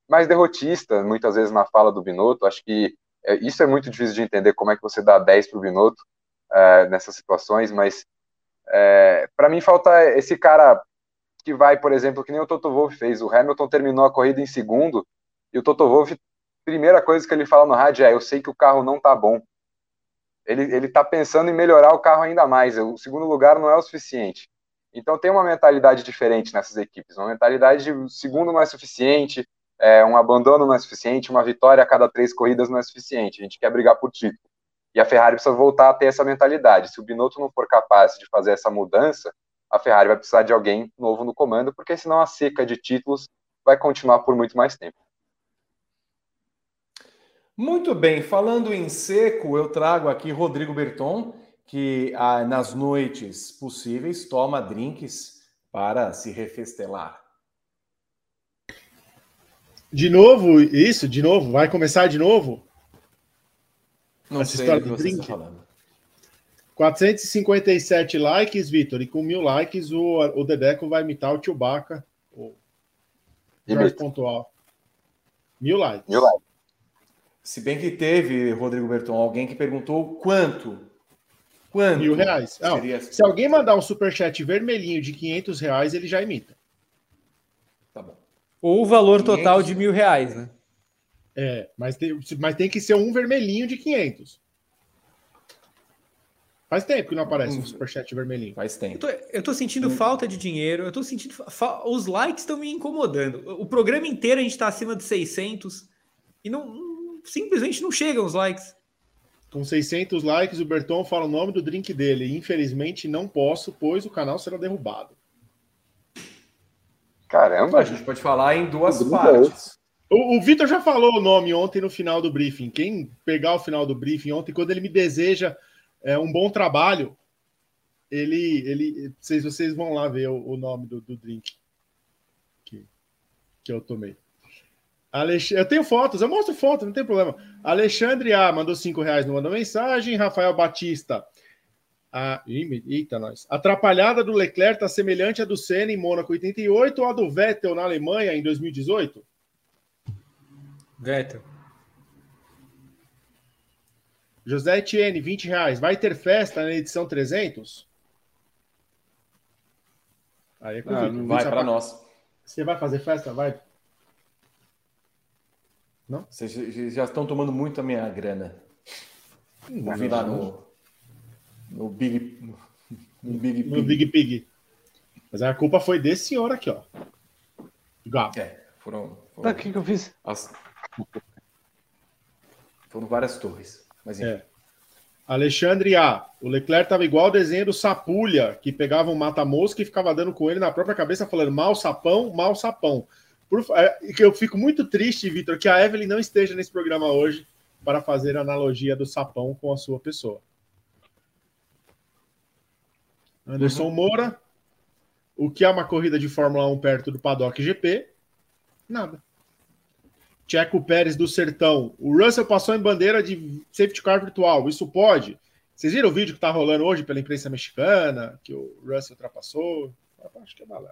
mais derrotista, muitas vezes na fala do Binotto. Acho que é, isso é muito difícil de entender como é que você dá 10 para o Binotto é, nessas situações, mas é, para mim falta esse cara que vai, por exemplo, que nem o Toto Wolff fez. O Hamilton terminou a corrida em segundo e o Toto Wolff, primeira coisa que ele fala no rádio é: Eu sei que o carro não tá bom. Ele, ele tá pensando em melhorar o carro ainda mais. O segundo lugar não é o suficiente. Então tem uma mentalidade diferente nessas equipes. Uma mentalidade de segundo não é suficiente, é, um abandono não é suficiente, uma vitória a cada três corridas não é suficiente. A gente quer brigar por título. E a Ferrari precisa voltar a ter essa mentalidade. Se o Binotto não for capaz de fazer essa mudança, a Ferrari vai precisar de alguém novo no comando, porque senão a seca de títulos vai continuar por muito mais tempo. Muito bem, falando em seco, eu trago aqui Rodrigo Berton, que ah, nas noites possíveis toma drinks para se refestelar. De novo, isso? De novo? Vai começar de novo? Não Essa sei história do drink? Está falando. 457 likes, Vitor, e com mil likes o, o Dedeco vai imitar o Chewbacca. O mais pontual. Mil likes. Mil likes. Se bem que teve, Rodrigo Berton, alguém que perguntou quanto. Quanto? Mil reais. Não, seria... Se alguém mandar um superchat vermelhinho de 500 reais, ele já imita. Ou o valor total de mil reais, né? É, mas tem, mas tem que ser um vermelhinho de 500. Faz tempo que não aparece um superchat vermelhinho. Faz tempo. Eu tô, eu tô sentindo hum. falta de dinheiro, eu tô sentindo. Os likes estão me incomodando. O programa inteiro a gente tá acima de 600 e não, simplesmente não chegam os likes. Com 600 likes, o Berton fala o nome do drink dele. Infelizmente não posso, pois o canal será derrubado. Caramba! A gente pode falar em duas partes. O, o Vitor já falou o nome ontem no final do briefing. Quem pegar o final do briefing ontem, quando ele me deseja é, um bom trabalho, ele, ele, vocês, vocês vão lá ver o, o nome do, do drink que, que eu tomei. Alex... Eu tenho fotos, eu mostro fotos, não tem problema. Alexandre A mandou cinco reais, não mandou mensagem. Rafael Batista a, eita, nós. Atrapalhada do Leclerc está semelhante à do Senna em Mônaco 88 ou a do Vettel na Alemanha em 2018? Vettel. José Etienne, 20 reais. Vai ter festa na edição 300? Aí é ah, vai para nós. Você vai fazer festa? Vai. Não? Vocês já estão tomando muito a minha grana. Vou vir lá no no Big, no Big Pig. No Big Pig. Mas a culpa foi desse senhor aqui, ó. Gato. É, foram. foram... O que, que eu fiz? As... Foram várias torres. Mas É. Alexandre A. O Leclerc estava igual o desenho do Sapulha, que pegava um mata-mosca e ficava dando com ele na própria cabeça, falando mal sapão, mal sapão. Por... É, eu fico muito triste, Vitor, que a Evelyn não esteja nesse programa hoje para fazer a analogia do sapão com a sua pessoa. Anderson uhum. Moura. O que é uma corrida de Fórmula 1 perto do Paddock GP? Nada. Checo Pérez do Sertão. O Russell passou em bandeira de safety car virtual. Isso pode? Vocês viram o vídeo que está rolando hoje pela imprensa mexicana? Que o Russell ultrapassou? Acho que é balé.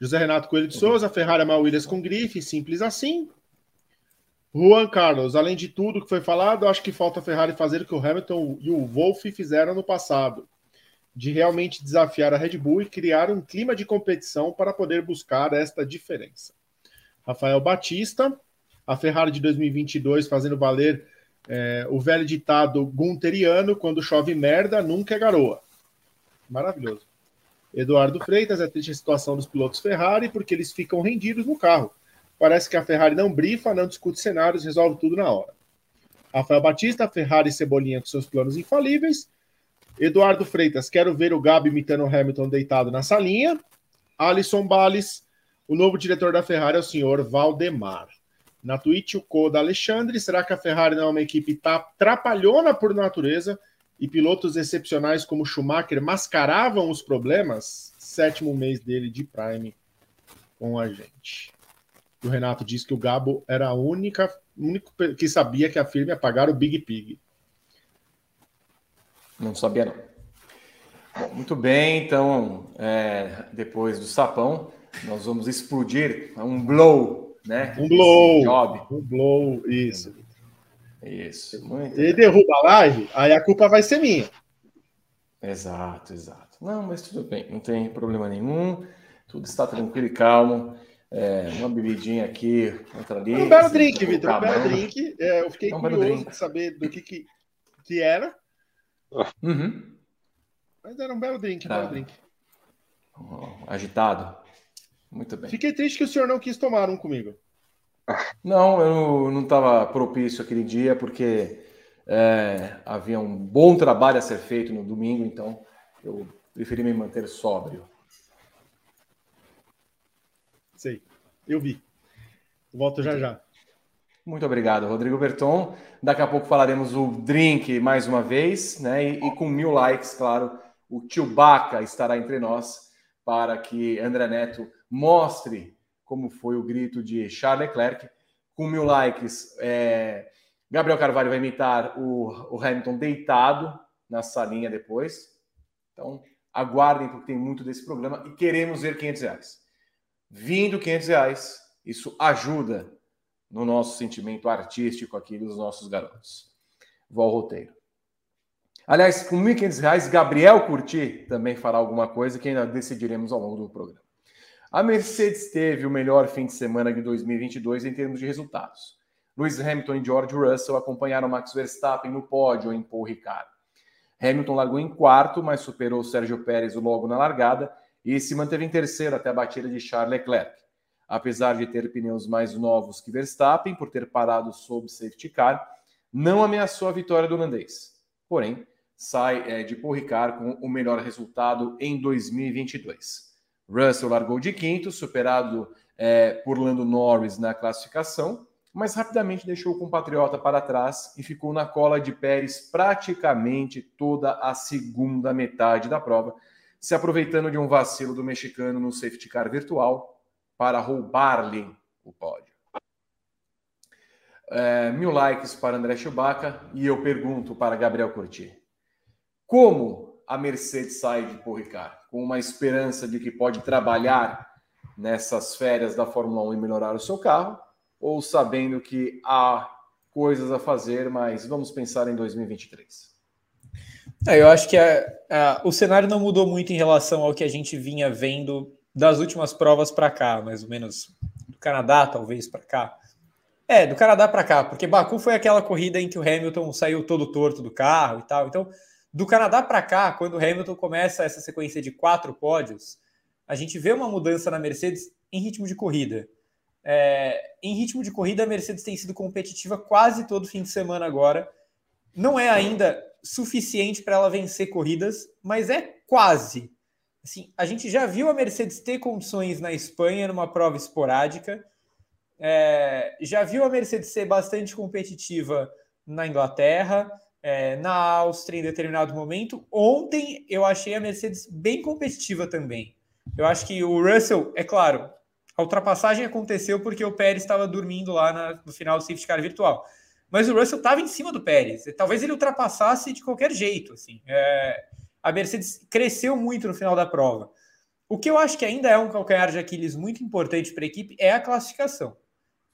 José Renato Coelho de Souza, Ferrari Mal Williams com grife, simples assim. Juan Carlos, além de tudo que foi falado, acho que falta a Ferrari fazer o que o Hamilton e o Wolff fizeram no passado, de realmente desafiar a Red Bull e criar um clima de competição para poder buscar esta diferença. Rafael Batista, a Ferrari de 2022 fazendo valer é, o velho ditado gunteriano: quando chove merda, nunca é garoa. Maravilhoso. Eduardo Freitas, é triste a situação dos pilotos Ferrari, porque eles ficam rendidos no carro. Parece que a Ferrari não brifa, não discute cenários, resolve tudo na hora. Rafael Batista, Ferrari e Cebolinha com seus planos infalíveis. Eduardo Freitas, quero ver o Gabi imitando o Hamilton deitado na salinha. Alisson Bales, o novo diretor da Ferrari é o senhor Valdemar. Na Twitch, o Coda Alexandre, será que a Ferrari não é uma equipe trapalhona por natureza e pilotos excepcionais como Schumacher mascaravam os problemas? Sétimo mês dele de Prime com a gente. O Renato disse que o Gabo era a única, único que sabia que a firma ia pagar o Big Pig. Não sabia, não. Bom, muito bem, então, é, depois do sapão, nós vamos explodir um blow, né? Um blow. Job. Um blow, isso. Isso. Muito e derruba a live, aí a culpa vai ser minha. Exato, exato. Não, mas tudo bem, não tem problema nenhum. Tudo está tranquilo e calmo. É, uma bebidinha aqui, outra ali. Um belo drink, Vitor. Um belo drink. É, eu fiquei é um curioso de saber do que, que, que era. Uhum. Mas era um belo drink, um tá. belo drink. Agitado. Muito bem. Fiquei triste que o senhor não quis tomar um comigo. Não, eu não estava propício aquele dia, porque é, havia um bom trabalho a ser feito no domingo, então eu preferi me manter sóbrio. Sei, eu vi. Volto já já. Muito obrigado, Rodrigo Berton. Daqui a pouco falaremos o drink mais uma vez, né? E, e com mil likes, claro, o tio Baca estará entre nós para que André Neto mostre como foi o grito de Charles Leclerc. Com mil likes, é... Gabriel Carvalho vai imitar o, o Hamilton deitado na salinha depois. Então, aguardem, porque tem muito desse programa e queremos ver 500 reais. Vindo 500 reais, isso ajuda no nosso sentimento artístico aqui dos nossos garotos. Vou ao roteiro. Aliás, com R$ 1.500, Gabriel Curti também fará alguma coisa que ainda decidiremos ao longo do programa. A Mercedes teve o melhor fim de semana de 2022 em termos de resultados. Lewis Hamilton e George Russell acompanharam Max Verstappen no pódio em Paul Ricard. Hamilton largou em quarto, mas superou Sérgio Pérez logo na largada e se manteve em terceiro até a batida de Charles Leclerc. Apesar de ter pneus mais novos que Verstappen, por ter parado sob safety car, não ameaçou a vitória do holandês. Porém, sai é, de Paul Ricard com o melhor resultado em 2022. Russell largou de quinto, superado é, por Lando Norris na classificação, mas rapidamente deixou o compatriota para trás e ficou na cola de Pérez praticamente toda a segunda metade da prova, se aproveitando de um vacilo do mexicano no safety car virtual para roubar-lhe o pódio. É, mil likes para André Chewbacca e eu pergunto para Gabriel Curti. Como a Mercedes sai de Paul? Com uma esperança de que pode trabalhar nessas férias da Fórmula 1 e melhorar o seu carro? Ou sabendo que há coisas a fazer, mas vamos pensar em 2023? É, eu acho que a, a, o cenário não mudou muito em relação ao que a gente vinha vendo das últimas provas para cá, mais ou menos do Canadá, talvez para cá. É, do Canadá para cá, porque Baku foi aquela corrida em que o Hamilton saiu todo torto do carro e tal. Então, do Canadá para cá, quando o Hamilton começa essa sequência de quatro pódios, a gente vê uma mudança na Mercedes em ritmo de corrida. É, em ritmo de corrida, a Mercedes tem sido competitiva quase todo fim de semana agora. Não é ainda suficiente para ela vencer corridas, mas é quase. Assim, a gente já viu a Mercedes ter condições na Espanha numa prova esporádica. É, já viu a Mercedes ser bastante competitiva na Inglaterra é, na Áustria em determinado momento. Ontem eu achei a Mercedes bem competitiva também. Eu acho que o Russell, é claro, a ultrapassagem aconteceu porque o Pérez estava dormindo lá na, no final do safety car virtual. Mas o Russell estava em cima do Pérez. Talvez ele ultrapassasse de qualquer jeito. Assim. É, a Mercedes cresceu muito no final da prova. O que eu acho que ainda é um calcanhar de Aquiles muito importante para a equipe é a classificação.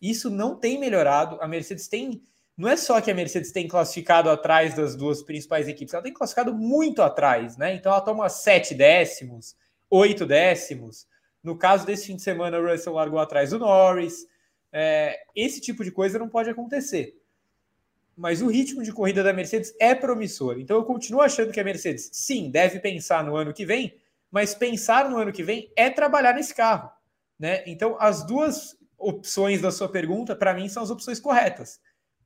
Isso não tem melhorado. A Mercedes tem não é só que a Mercedes tem classificado atrás das duas principais equipes, ela tem classificado muito atrás, né? Então ela toma sete décimos, oito décimos. No caso desse fim de semana, o Russell largou atrás do Norris. É, esse tipo de coisa não pode acontecer. Mas o ritmo de corrida da Mercedes é promissor. Então eu continuo achando que a Mercedes, sim, deve pensar no ano que vem, mas pensar no ano que vem é trabalhar nesse carro. Né? Então, as duas opções da sua pergunta, para mim, são as opções corretas.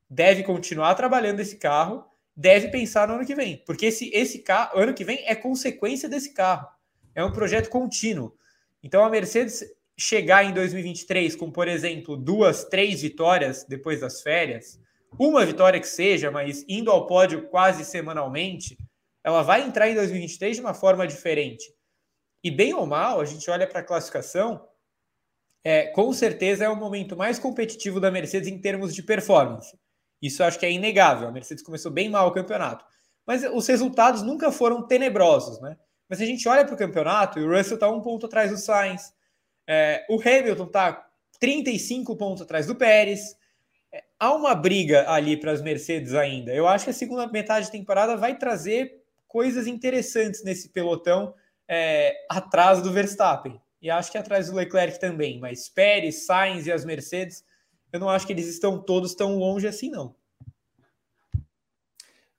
Deve continuar trabalhando esse carro, deve pensar no ano que vem, porque esse, esse carro, ano que vem, é consequência desse carro. É um projeto contínuo. Então, a Mercedes chegar em 2023 com, por exemplo, duas, três vitórias depois das férias, uma vitória que seja, mas indo ao pódio quase semanalmente, ela vai entrar em 2023 de uma forma diferente. E bem ou mal, a gente olha para a classificação, é, com certeza é o momento mais competitivo da Mercedes em termos de performance. Isso acho que é inegável. A Mercedes começou bem mal o campeonato. Mas os resultados nunca foram tenebrosos, né? Mas a gente olha para o campeonato e o Russell está um ponto atrás do Sainz. É, o Hamilton está 35 pontos atrás do Pérez. Há uma briga ali para as Mercedes ainda. Eu acho que a segunda metade de temporada vai trazer coisas interessantes nesse pelotão é, atrás do Verstappen e acho que atrás do Leclerc também, mas Pérez, Sainz e as Mercedes, eu não acho que eles estão todos tão longe assim, não.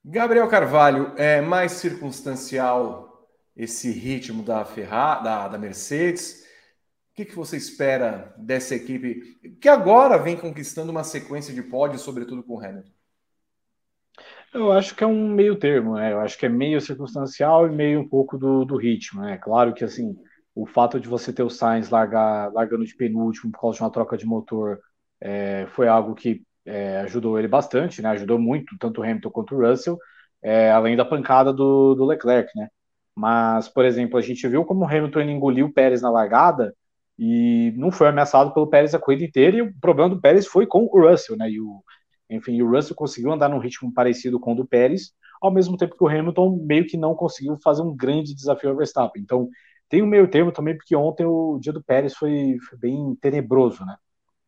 Gabriel Carvalho, é mais circunstancial esse ritmo da Ferrari, da, da Mercedes? Que, que você espera dessa equipe que agora vem conquistando uma sequência de pódios, sobretudo com o Hamilton? Eu acho que é um meio termo, né? Eu acho que é meio circunstancial e meio um pouco do, do ritmo, né? Claro que assim, o fato de você ter o Sainz largar, largando de penúltimo por causa de uma troca de motor é, foi algo que é, ajudou ele bastante, né? Ajudou muito, tanto o Hamilton quanto o Russell, é, além da pancada do, do, Leclerc, né? Mas, por exemplo, a gente viu como o Hamilton engoliu o Pérez na largada e não foi ameaçado pelo Pérez a corrida inteira, e o problema do Pérez foi com o Russell, né? E o, enfim, o Russell conseguiu andar num ritmo parecido com o do Pérez, ao mesmo tempo que o Hamilton meio que não conseguiu fazer um grande desafio ao Verstappen. Então, tem um meio termo também, porque ontem o dia do Pérez foi, foi bem tenebroso, né?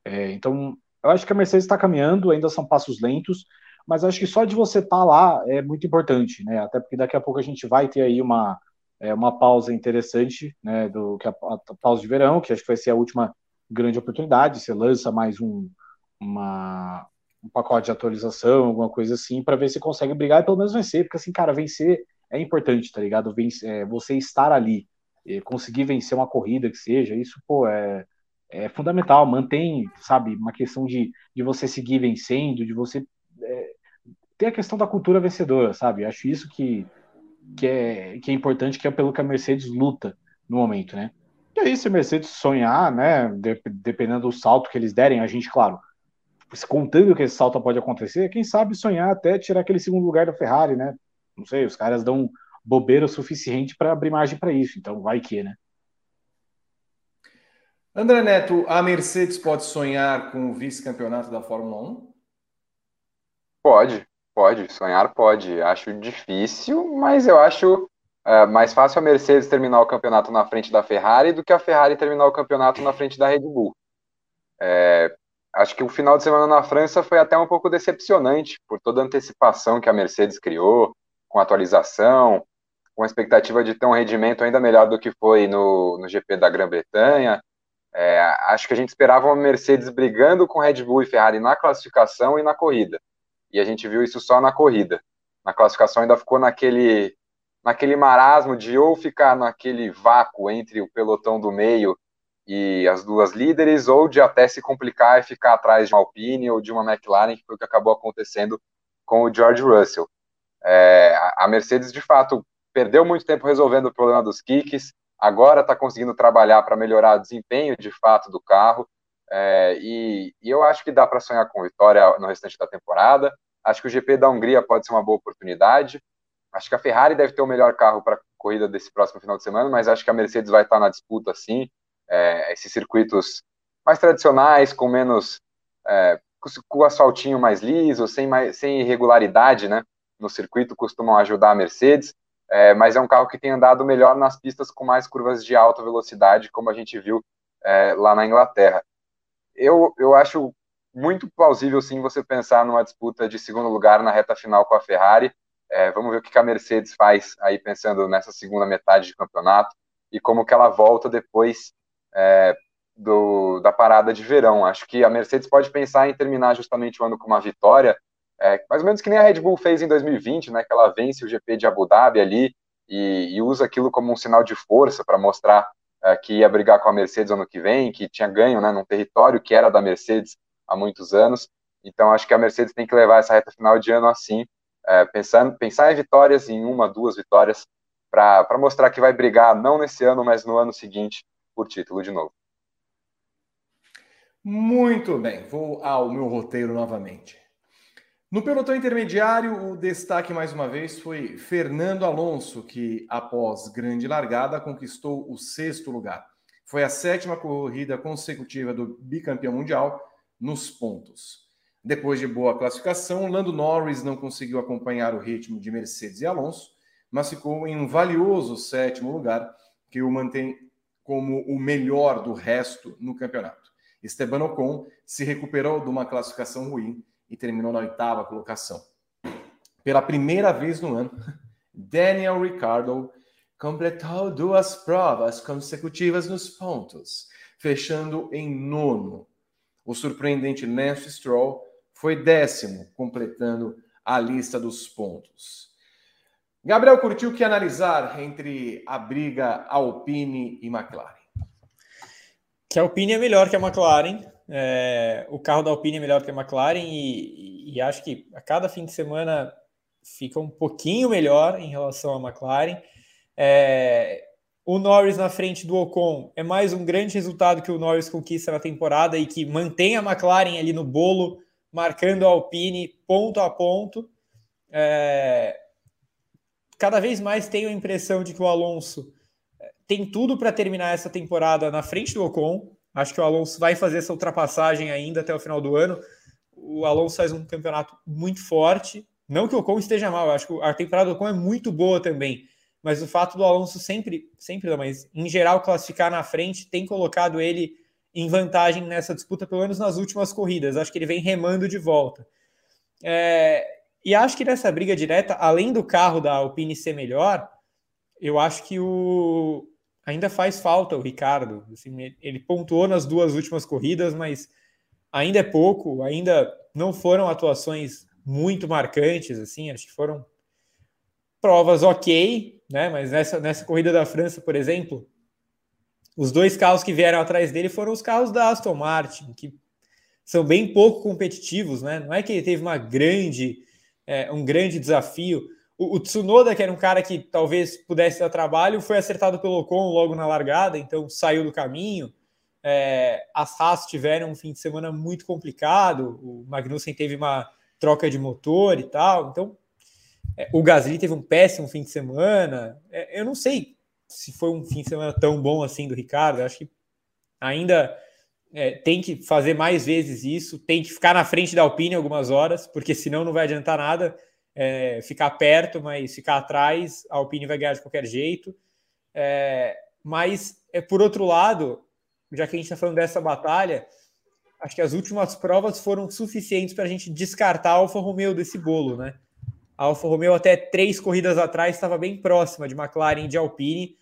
É, então, eu acho que a Mercedes está caminhando, ainda são passos lentos, mas acho que só de você estar tá lá é muito importante, né? Até porque daqui a pouco a gente vai ter aí uma, é, uma pausa interessante, né? Do, que é a, a, pausa de verão, que acho que vai ser a última grande oportunidade. Você lança mais um, uma, um pacote de atualização, alguma coisa assim, para ver se consegue brigar e pelo menos vencer, porque assim, cara, vencer é importante, tá ligado? Vencer, é, você estar ali conseguir vencer uma corrida que seja, isso, pô, é, é fundamental, mantém, sabe, uma questão de, de você seguir vencendo, de você é, ter a questão da cultura vencedora, sabe, acho isso que, que, é, que é importante, que é pelo que a Mercedes luta no momento, né, e aí se a Mercedes sonhar, né, de, dependendo do salto que eles derem, a gente, claro, contando que esse salto pode acontecer, quem sabe sonhar até tirar aquele segundo lugar da Ferrari, né, não sei, os caras dão bobeira o suficiente para abrir margem para isso. Então, vai que, né? André Neto, a Mercedes pode sonhar com o vice-campeonato da Fórmula 1? Pode, pode. Sonhar pode. Acho difícil, mas eu acho é, mais fácil a Mercedes terminar o campeonato na frente da Ferrari do que a Ferrari terminar o campeonato na frente da Red Bull. É, acho que o final de semana na França foi até um pouco decepcionante por toda a antecipação que a Mercedes criou, com atualização, com a expectativa de ter um rendimento ainda melhor do que foi no, no GP da Grã-Bretanha. É, acho que a gente esperava uma Mercedes brigando com Red Bull e Ferrari na classificação e na corrida. E a gente viu isso só na corrida. Na classificação ainda ficou naquele, naquele marasmo de ou ficar naquele vácuo entre o pelotão do meio e as duas líderes, ou de até se complicar e ficar atrás de uma Alpine ou de uma McLaren, que foi o que acabou acontecendo com o George Russell. É, a Mercedes, de fato, perdeu muito tempo resolvendo o problema dos kicks, agora está conseguindo trabalhar para melhorar o desempenho de fato do carro. É, e, e, eu acho que dá para sonhar com vitória no restante da temporada. Acho que o GP da Hungria pode ser uma boa oportunidade. Acho que a Ferrari deve ter o melhor carro para a corrida desse próximo final de semana, mas acho que a Mercedes vai estar na disputa sim. É, esses circuitos mais tradicionais, com menos. É, com o asfaltinho mais liso, sem, mais, sem irregularidade né, no circuito, costumam ajudar a Mercedes é, mas é um carro que tem andado melhor nas pistas com mais curvas de alta velocidade, como a gente viu é, lá na Inglaterra. Eu, eu acho muito plausível, sim, você pensar numa disputa de segundo lugar na reta final com a Ferrari. É, vamos ver o que a Mercedes faz aí pensando nessa segunda metade de campeonato e como que ela volta depois é, do, da parada de verão. Acho que a Mercedes pode pensar em terminar justamente o ano com uma vitória é, mais ou menos que nem a Red Bull fez em 2020, né, que ela vence o GP de Abu Dhabi ali e, e usa aquilo como um sinal de força para mostrar que ia brigar com a Mercedes ano que vem, que tinha ganho né, num território que era da Mercedes há muitos anos. Então, acho que a Mercedes tem que levar essa reta final de ano assim, é, pensando, pensar em vitórias, em uma, duas vitórias, para mostrar que vai brigar não nesse ano, mas no ano seguinte por título de novo. Muito bem, vou ao meu roteiro novamente. No pelotão intermediário, o destaque mais uma vez foi Fernando Alonso, que após grande largada conquistou o sexto lugar. Foi a sétima corrida consecutiva do bicampeão mundial nos pontos. Depois de boa classificação, Lando Norris não conseguiu acompanhar o ritmo de Mercedes e Alonso, mas ficou em um valioso sétimo lugar, que o mantém como o melhor do resto no campeonato. Esteban Ocon se recuperou de uma classificação ruim e terminou na oitava colocação. Pela primeira vez no ano, Daniel Ricciardo completou duas provas consecutivas nos pontos, fechando em nono. O surpreendente Lance Stroll foi décimo, completando a lista dos pontos. Gabriel curtiu que analisar entre a briga Alpine e McLaren. Que a Alpine é melhor que a McLaren. É, o carro da Alpine é melhor que a McLaren e, e, acho que a cada fim de semana fica um pouquinho melhor em relação à McLaren. É, o Norris na frente do Ocon é mais um grande resultado que o Norris conquista na temporada e que mantém a McLaren ali no bolo, marcando a Alpine ponto a ponto. É, cada vez mais tenho a impressão de que o Alonso é, tem tudo para terminar essa temporada na frente do Ocon. Acho que o Alonso vai fazer essa ultrapassagem ainda até o final do ano. O Alonso faz um campeonato muito forte. Não que o Ocon esteja mal, acho que a temporada do Ocon é muito boa também mas o fato do Alonso sempre, sempre não, mas em geral classificar na frente tem colocado ele em vantagem nessa disputa, pelo menos nas últimas corridas. Acho que ele vem remando de volta. É, e acho que nessa briga direta, além do carro da Alpine ser melhor, eu acho que o ainda faz falta o Ricardo. Assim, ele pontuou nas duas últimas corridas, mas ainda é pouco, ainda não foram atuações muito marcantes, assim, acho que foram provas ok, né? Mas nessa, nessa corrida da França, por exemplo, os dois carros que vieram atrás dele foram os carros da Aston Martin, que são bem pouco competitivos, né? Não é que ele teve uma grande, é, um grande desafio. O, Tsunoda, que era um cara que talvez pudesse dar trabalho, foi acertado pelo Ocon logo na largada, então saiu do caminho. É, as Haas tiveram um fim de semana muito complicado, o Magnussen teve uma troca de motor e tal, então é, o Gasly teve um péssimo fim de semana. É, eu não sei se foi um fim de semana tão bom assim do Ricardo. Eu acho que ainda é, tem que fazer mais vezes isso, tem que ficar na frente da Alpine algumas horas, porque senão não vai adiantar nada é, ficar perto, mas ficar atrás, a Alpine vai ganhar de qualquer jeito. É, mas, é, por outro lado, já que a gente está falando dessa batalha, acho que as últimas provas foram suficientes para a gente descartar a Alfa Romeo desse bolo, né? A Alfa Romeo até três corridas atrás estava bem próxima de McLaren e de Alpine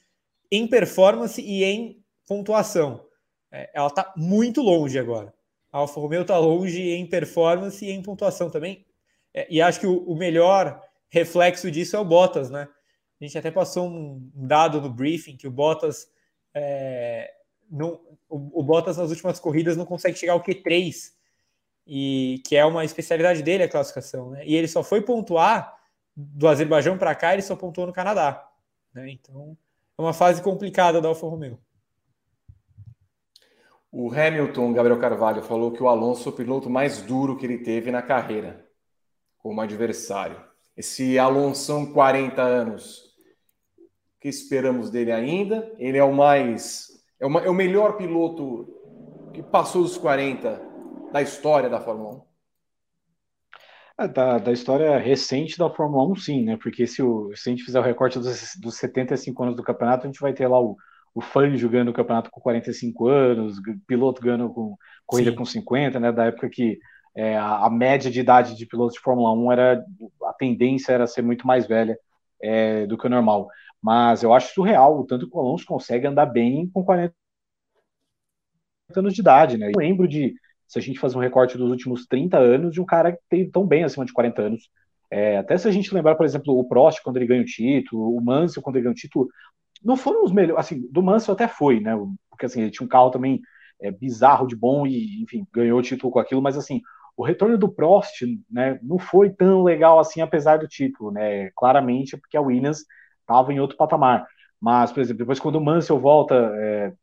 em performance e em pontuação. É, ela está muito longe agora. A Alfa Romeo está longe em performance e em pontuação também. É, e acho que o, o, melhor reflexo disso é o Bottas, né? A gente até passou um dado no briefing que o Bottas é, não, o, o Bottas nas últimas corridas não consegue chegar ao Q3 e que é uma especialidade dele a classificação, né? E ele só foi pontuar do Azerbaijão para cá, ele só pontuou no Canadá, né? Então é uma fase complicada da Alfa Romeo. O Hamilton, Gabriel Carvalho, falou que o Alonso é o piloto mais duro que ele teve na carreira como adversário. Esse Alonso 40 anos, o que esperamos dele ainda? Ele é o mais é, uma, é o melhor piloto que passou dos 40 da história da Fórmula 1? É, da, da história recente da Fórmula 1, sim, né? Porque se, o, se a gente fizer o recorte dos, dos 75 anos do campeonato, a gente vai ter lá o, o Fangio ganhando o campeonato com 45 anos, piloto ganhando com corrida sim. com 50, né? Da época que é, a, média de idade de pilotos de Fórmula 1 era a tendência era ser muito mais velha é, do que o normal. Mas eu acho surreal o tanto que o Alonso consegue andar bem com 40 anos de idade, né? Eu lembro de se a gente fazer um recorte dos últimos 30 anos de um cara que tem tão bem acima de 40 anos. É, até se a gente lembrar, por exemplo, o Prost quando ele ganha o título, o Mansell quando ele ganha o título, não foram os melhores, assim, do Mansell até foi, né? Porque assim, ele tinha um carro também é, bizarro de bom e, enfim, ganhou o título com aquilo, mas assim, o retorno do Prost, né, não foi tão legal assim, apesar do título, né? Claramente porque a Williams estava em outro patamar. Mas, por exemplo, depois quando o Mansell volta, é,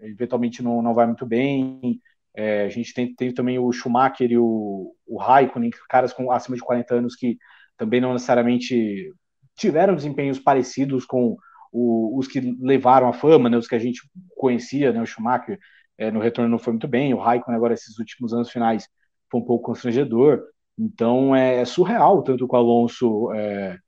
eventualmente não, não vai muito bem. É, a gente tem, tem também o Schumacher e o, o Raikkonen, caras com acima de 40 anos que também não necessariamente tiveram desempenhos parecidos com o, os que levaram a fama, né, os que a gente conhecia, né, o Schumacher é, no retorno não foi muito bem, o Raikkonen agora esses últimos anos finais foi um pouco constrangedor, então é, é surreal tanto que o Alonso é,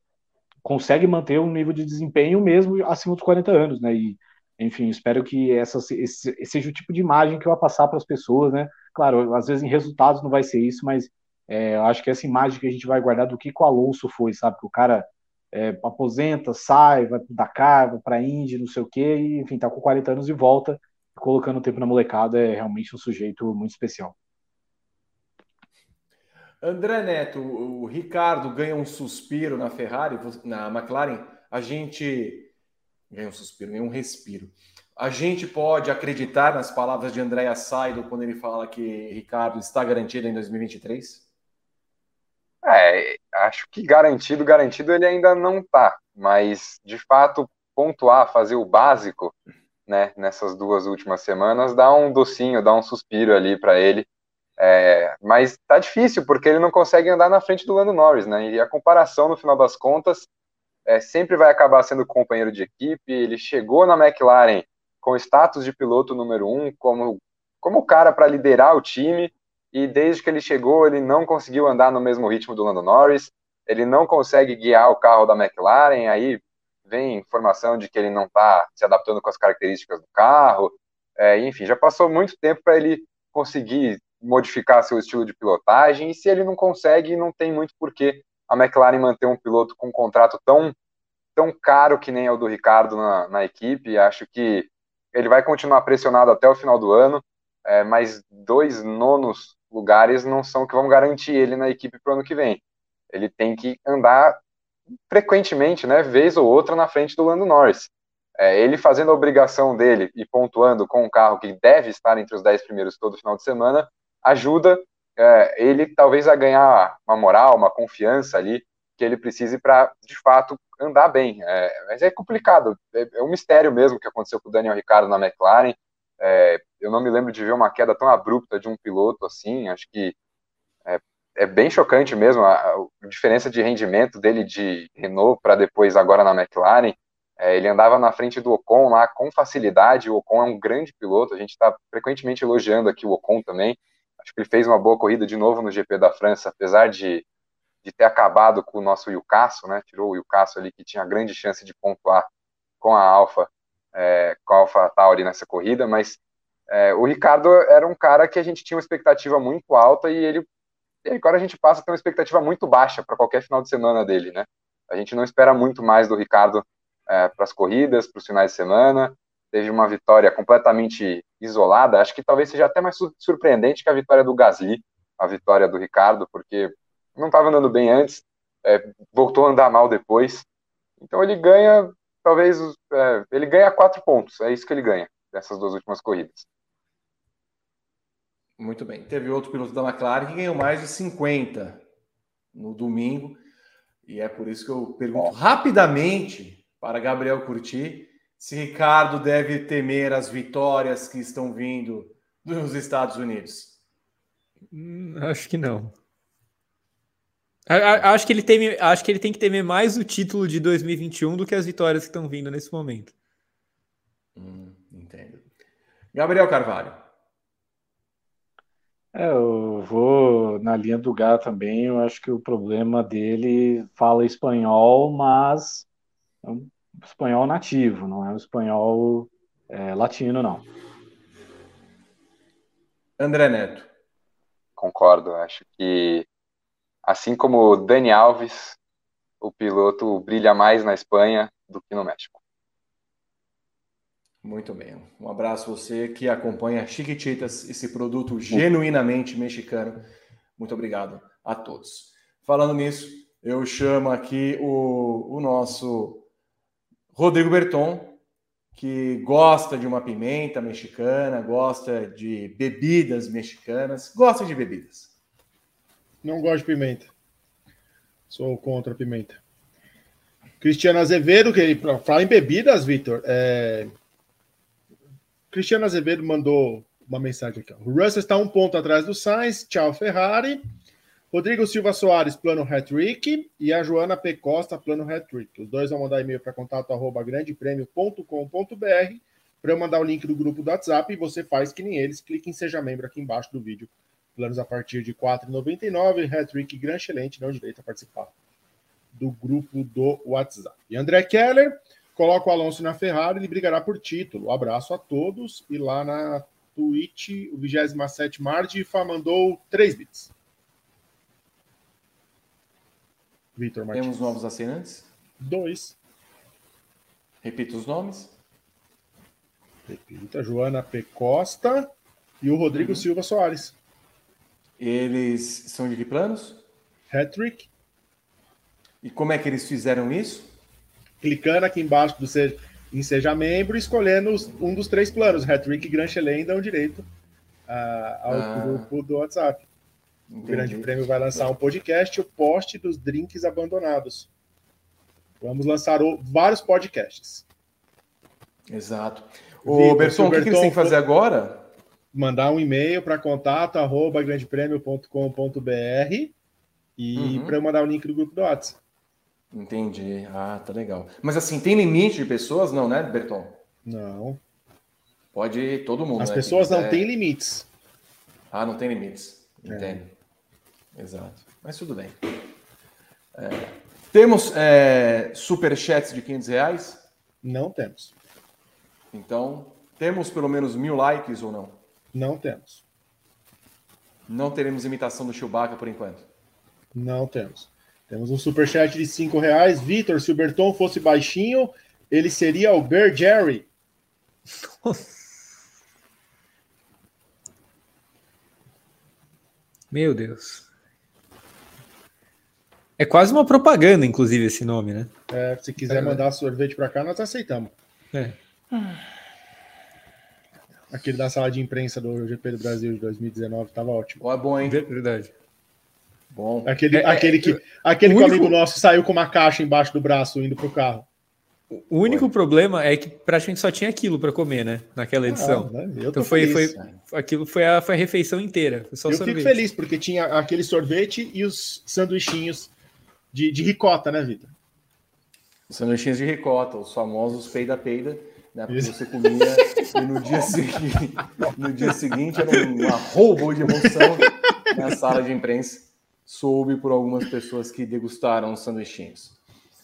consegue manter um nível de desempenho mesmo acima dos 40 anos, né, e enfim, espero que essa esse, seja o tipo de imagem que eu vou passar para as pessoas, né, claro, às vezes em resultados não vai ser isso, mas é, eu acho que essa imagem que a gente vai guardar do que, o Alonso foi, sabe, que o cara é, aposenta, sai, vai para Dakar, vai para a Indy, não sei o quê, e enfim, tá com 40 anos e volta, colocando o tempo na molecada, é realmente um sujeito muito especial. André Neto, o Ricardo ganha um suspiro na Ferrari, na McLaren, a gente ganha um suspiro, ganha um respiro. A gente pode acreditar nas palavras de Andréa Saido quando ele fala que Ricardo está garantido em 2023? É, acho que garantido, garantido ele ainda não tá, mas de fato pontuar, fazer o básico, né, nessas duas últimas semanas, dá um docinho, dá um suspiro ali para ele. É, mas tá difícil porque ele não consegue andar na frente do Lando Norris, né? E a comparação no final das contas é, sempre vai acabar sendo companheiro de equipe. Ele chegou na McLaren com status de piloto número um, como como cara para liderar o time e desde que ele chegou, ele não conseguiu andar no mesmo ritmo do Lando Norris, ele não consegue guiar o carro da McLaren, aí vem informação de que ele não está se adaptando com as características do carro, é, enfim, já passou muito tempo para ele conseguir modificar seu estilo de pilotagem, e se ele não consegue, não tem muito porquê a McLaren manter um piloto com um contrato tão, tão caro que nem é o do Ricardo na, na equipe, acho que ele vai continuar pressionado até o final do ano, é, mas dois nonos lugares não são que vão garantir ele na equipe para o ano que vem. Ele tem que andar frequentemente, né, vez ou outra na frente do Lando Norris. É, ele fazendo a obrigação dele e pontuando com um carro que deve estar entre os 10 primeiros todo final de semana, ajuda é, ele talvez a ganhar uma moral, uma confiança ali que ele precise para, de fato, andar bem. É, mas é complicado, é, é, um mistério mesmo que aconteceu com o Daniel Ricciardo na McLaren. É, eu não me lembro de ver uma queda tão abrupta de um piloto assim. Acho que é, é bem chocante mesmo a, a, diferença de rendimento dele de Renault para depois agora na McLaren. É, ele andava na frente do Ocon lá com facilidade. O Ocon é um grande piloto. A gente está frequentemente elogiando aqui o Ocon também. Acho que ele fez uma boa corrida de novo no GP da França, apesar de, de ter acabado com o nosso Yucasso, né? Tirou o Yucasso ali que tinha grande chance de pontuar com a Alfa, é, com a Alfa Tauri nessa corrida, mas é, o Ricardo era um cara que a gente tinha uma expectativa muito alta e ele e agora a gente passa a ter uma expectativa muito baixa para qualquer final de semana dele, né? A gente não espera muito mais do Ricardo é, para as corridas, para os finais de semana. Teve uma vitória completamente isolada. Acho que talvez seja até mais surpreendente que a vitória do Gasly, a vitória do Ricardo, porque não estava andando bem antes, é, voltou a andar mal depois. Então ele ganha, talvez, é, ele ganha quatro pontos. É isso que ele ganha dessas duas últimas corridas. Muito bem. Teve outro piloto da McLaren que ganhou mais de 50 no domingo. E é por isso que eu pergunto rapidamente para Gabriel Curti se Ricardo deve temer as vitórias que estão vindo dos Estados Unidos. Hum, acho que não. Acho que, ele teme, acho que ele tem que temer mais o título de 2021 do que as vitórias que estão vindo nesse momento. Hum, entendo. Gabriel Carvalho. É, eu vou na linha do Gá também. Eu acho que o problema dele fala espanhol, mas é um espanhol nativo, não é um espanhol é, latino, não. André Neto. Concordo. Acho que, assim como o Dani Alves, o piloto brilha mais na Espanha do que no México. Muito bem. Um abraço a você que acompanha Chiquititas, esse produto genuinamente mexicano. Muito obrigado a todos. Falando nisso, eu chamo aqui o, o nosso Rodrigo Berton, que gosta de uma pimenta mexicana, gosta de bebidas mexicanas, gosta de bebidas. Não gosto de pimenta. Sou contra a pimenta. Cristiano Azevedo, que ele fala em bebidas, Vitor. É... Cristiano Azevedo mandou uma mensagem aqui. O Russell está um ponto atrás do Sainz. Tchau, Ferrari. Rodrigo Silva Soares, plano hat-trick. E a Joana P. Costa, plano hat-trick. Os dois vão mandar e-mail para contato arroba grandepremio.com.br para eu mandar o link do grupo do WhatsApp e você faz que nem eles. Clique em Seja Membro aqui embaixo do vídeo. Planos a partir de R$ 4,99. Hat-trick, grande excelente, não direito a participar do grupo do WhatsApp. E André Keller, coloca o Alonso na Ferrari, ele brigará por título. Um abraço a todos. E lá na Twitch, o 27 Mardifa mandou 3 bits. Vitor Martins. Temos novos assinantes? Dois. Repita os nomes. Repita, Joana P. Costa e o Rodrigo uhum. Silva Soares. Eles são de que planos? Hattrick. E como é que eles fizeram isso? Clicando aqui embaixo do ser, em Seja Membro, escolhendo um dos três planos. Hattrick e Grand Chelem dão direito uh, ao ah. grupo do WhatsApp. Entendi. O Grande Prêmio vai lançar um podcast, o post dos drinks abandonados. Vamos lançar o, vários podcasts. Exato. O Berton, o que, que eles têm que fazer agora? Mandar um e-mail para contato arroba grandepremio.com.br e uhum. para eu mandar o link do grupo do WhatsApp. Entendi. Ah, tá legal. Mas assim, tem limite de pessoas, não, né, Berton? Não. Pode ir todo mundo. As né? pessoas não têm limites. Ah, não tem limites. É. Entendo. É. Exato. Mas tudo bem. É. Temos é, superchats de 500 reais? Não temos. Então, temos pelo menos mil likes ou não? Não temos. Não teremos imitação do Chewbacca por enquanto? Não temos. Temos um superchat de 5 reais. Vitor, se o Berton fosse baixinho, ele seria o Bear Jerry. Meu Deus. É quase uma propaganda, inclusive, esse nome, né? É, se quiser é. mandar sorvete para cá, nós aceitamos. É. Aquele da sala de imprensa do GP do Brasil de 2019 estava ótimo. Ó, é bom, hein? Verdade. Bom. Aquele, é, aquele que, aquele único... que o amigo nosso saiu com uma caixa embaixo do braço indo pro carro. O único problema é que praticamente só tinha aquilo para comer, né? Naquela edição. Ah, né? Então foi, foi, aquilo foi a, foi a refeição inteira. eu sorvete. fico feliz porque tinha aquele sorvete e os sanduichinhos de, de ricota, né, Vitor? Os sanduichinhos de ricota, os famosos peida-peida, né? Porque você comia e no dia seguinte, no dia seguinte era um arrobo de emoção na sala de imprensa soube por algumas pessoas que degustaram os sanduichinhos.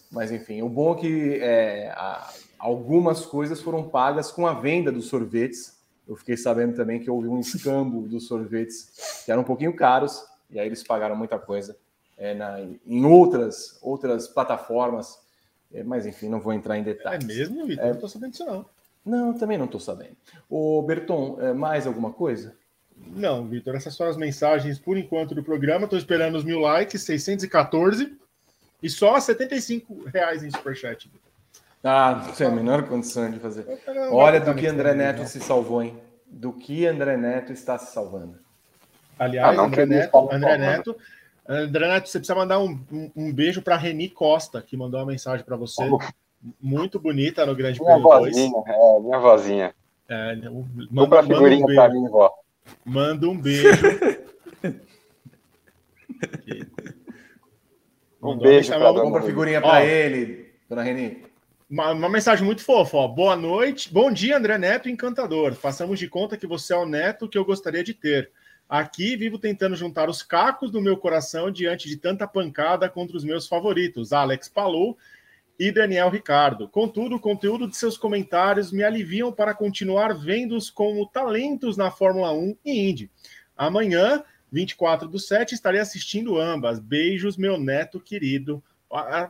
Mas enfim, o bom é que é, a, algumas coisas foram pagas com a venda dos sorvetes. Eu fiquei sabendo também que houve um escambo dos sorvetes que eram um pouquinho caros, e aí eles pagaram muita coisa é, na, em outras, outras plataformas. É, mas enfim, não vou entrar em detalhes. É mesmo, Vitor? É, não estou sabendo disso, não. Não, também não estou sabendo. O Berton, é, mais alguma coisa? Não, Vitor, essas são as mensagens por enquanto do programa. Estou esperando os mil likes, 614 e só 75 reais em superchat. Ah, não tem a menor condição de fazer. Olha do que André Neto se salvou, hein? Do que André Neto está se salvando. Aliás, ah, André, Neto, André Neto, André Neto, você precisa mandar um, um, um beijo para Reni Costa, que mandou uma mensagem para você. Muito bonita no Grande Prêmio 2. É, minha vozinha. É, manda, uma figurinha um para mim, vó. Manda um beijo. um beijo para Compra figurinha para ele, dona Reni. Uma, uma, mensagem muito fofa, ó. Boa noite. Bom dia, André Neto, encantador. Façamos de conta que você é o neto que eu gostaria de ter. Aqui vivo tentando juntar os cacos do meu coração diante de tanta pancada contra os meus favoritos, Alex Palou e Daniel Ricardo. Contudo, o conteúdo de seus comentários me aliviam para continuar vendo-os como talentos na Fórmula 1 e Indy. Amanhã, 24 do 7, estarei assistindo ambas. Beijos, meu neto querido.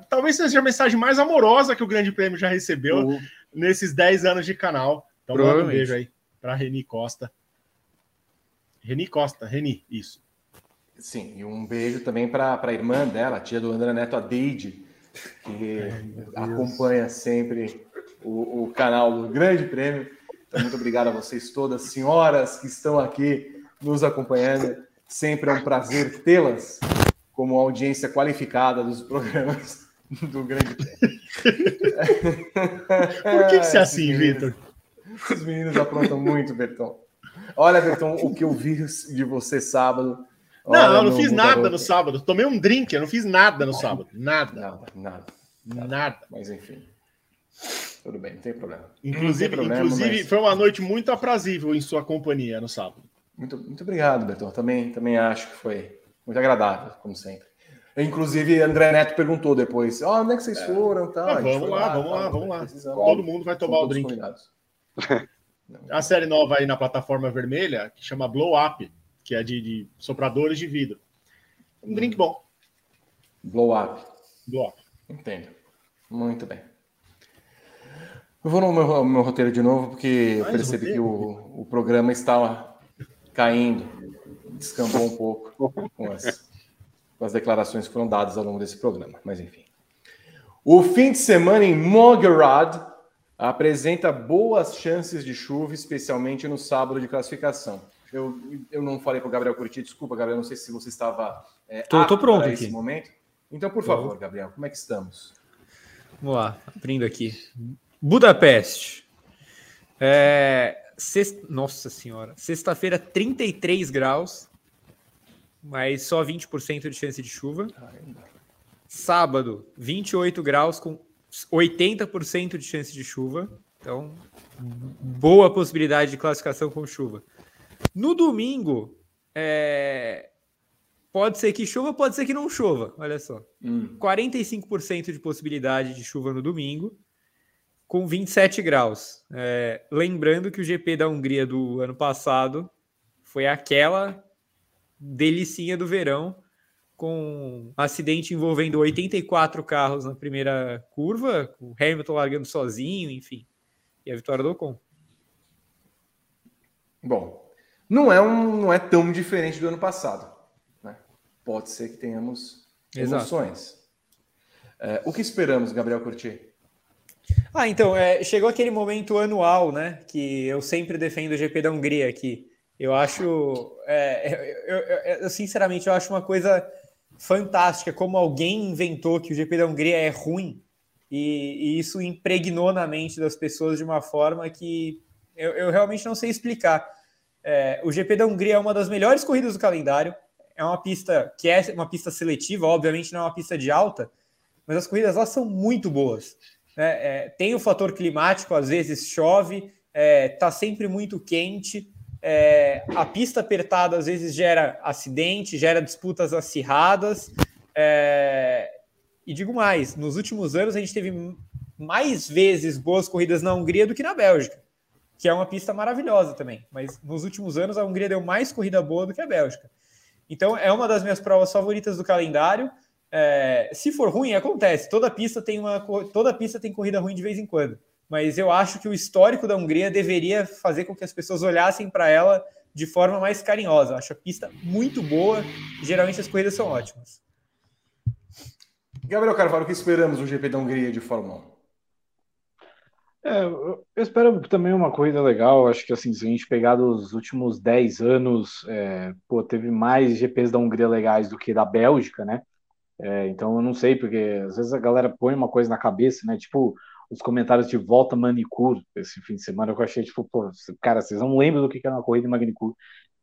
Talvez seja a mensagem mais amorosa que o Grande Prêmio já recebeu uhum. nesses 10 anos de canal. Então manda um beijo aí para Reni Costa. Reni Costa, Reni, isso. Sim, e um beijo também para a irmã dela, a tia do André Neto, a Deide, que Ai, acompanha sempre o, o, canal do Grande Prêmio. Então, muito obrigado a vocês todas, senhoras que estão aqui nos acompanhando. Sempre é um prazer tê-las como audiência qualificada dos programas do Grande Prêmio. Por que, que você é assim, Vitor? Os meninos aprontam muito, Berton. Olha, Berton, o que eu vi de você sábado Olha, não, eu não fiz nada no sábado. Tomei um drink, eu não fiz nada no sábado. Nada. Nada, nada. Nada. nada. Mas enfim. Tudo bem, não tem problema. Inclusive, tem problema, inclusive mas... foi uma noite muito aprazível em sua companhia no sábado. Muito, muito obrigado, Bertão. Também, também acho que foi muito agradável, como sempre. Inclusive, André Neto perguntou depois: oh, onde é que vocês é. foram? Tá, ah, vamos, lá, vamos lá, vamos lá, Todo mundo vai tomar o drink. A série nova aí na plataforma vermelha, que chama Blow Up que é de, de sopradores de vidro. Um drink bom. Blow up. Blow up. Entendo. Muito bem. Eu vou no meu, meu roteiro de novo, porque eu percebi roteiro? que o, o programa estava caindo, descambou um pouco com as, com as declarações que foram dadas ao longo desse programa. Mas enfim. O fim de semana em Mogherad apresenta boas chances de chuva, especialmente no sábado de classificação. Eu, eu não falei para o Gabriel Curiti, desculpa, Gabriel, não sei se você estava é, tô, tô pronto aqui. momento. Então, por favor, Gabriel, como é que estamos? Vamos lá, abrindo aqui. Budapeste. É, sexta, nossa senhora, sexta-feira 33 graus, mas só 20% de chance de chuva. Sábado, 28 graus com 80% de chance de chuva. Então, boa possibilidade de classificação com chuva. No domingo, é... pode ser que chova, pode ser que não chova. Olha só. Hum. 45% de possibilidade de chuva no domingo, com 27 graus. É... Lembrando que o GP da Hungria do ano passado foi aquela delicinha do verão, com um acidente envolvendo 84 carros na primeira curva, o Hamilton largando sozinho, enfim. E a vitória do Ocon. Bom, não é, um, não é tão diferente do ano passado. Né? Pode ser que tenhamos emoções. É, o que esperamos, Gabriel Curti? Ah, então, é, chegou aquele momento anual, né? Que eu sempre defendo o GP da Hungria aqui. Eu acho, é, eu, eu, eu, sinceramente, eu acho uma coisa fantástica como alguém inventou que o GP da Hungria é ruim e, e isso impregnou na mente das pessoas de uma forma que eu, eu realmente não sei explicar. É, o GP da Hungria é uma das melhores corridas do calendário. É uma pista que é uma pista seletiva, obviamente não é uma pista de alta, mas as corridas lá são muito boas. Né? É, tem o fator climático, às vezes chove, é, tá sempre muito quente. É, a pista apertada às vezes gera acidente, gera disputas acirradas. É, e digo mais, nos últimos anos a gente teve mais vezes boas corridas na Hungria do que na Bélgica que é uma pista maravilhosa também. Mas nos últimos anos a Hungria deu mais corrida boa do que a Bélgica. Então é uma das minhas provas favoritas do calendário. É, se for ruim, acontece. Toda pista tem uma toda pista tem corrida ruim de vez em quando. Mas eu acho que o histórico da Hungria deveria fazer com que as pessoas olhassem para ela de forma mais carinhosa. Eu acho a pista muito boa. Geralmente as corridas são ótimas. Gabriel Carvalho, o que esperamos do GP da Hungria de Fórmula 1? É, eu espero também uma corrida legal. Acho que assim, se a gente pegar dos últimos 10 anos, é, pô, teve mais GPs da Hungria legais do que da Bélgica, né? É, então eu não sei, porque às vezes a galera põe uma coisa na cabeça, né? Tipo, os comentários de volta manicure esse fim de semana, eu achei, tipo, pô, cara, vocês não lembram do que é uma corrida em manicure,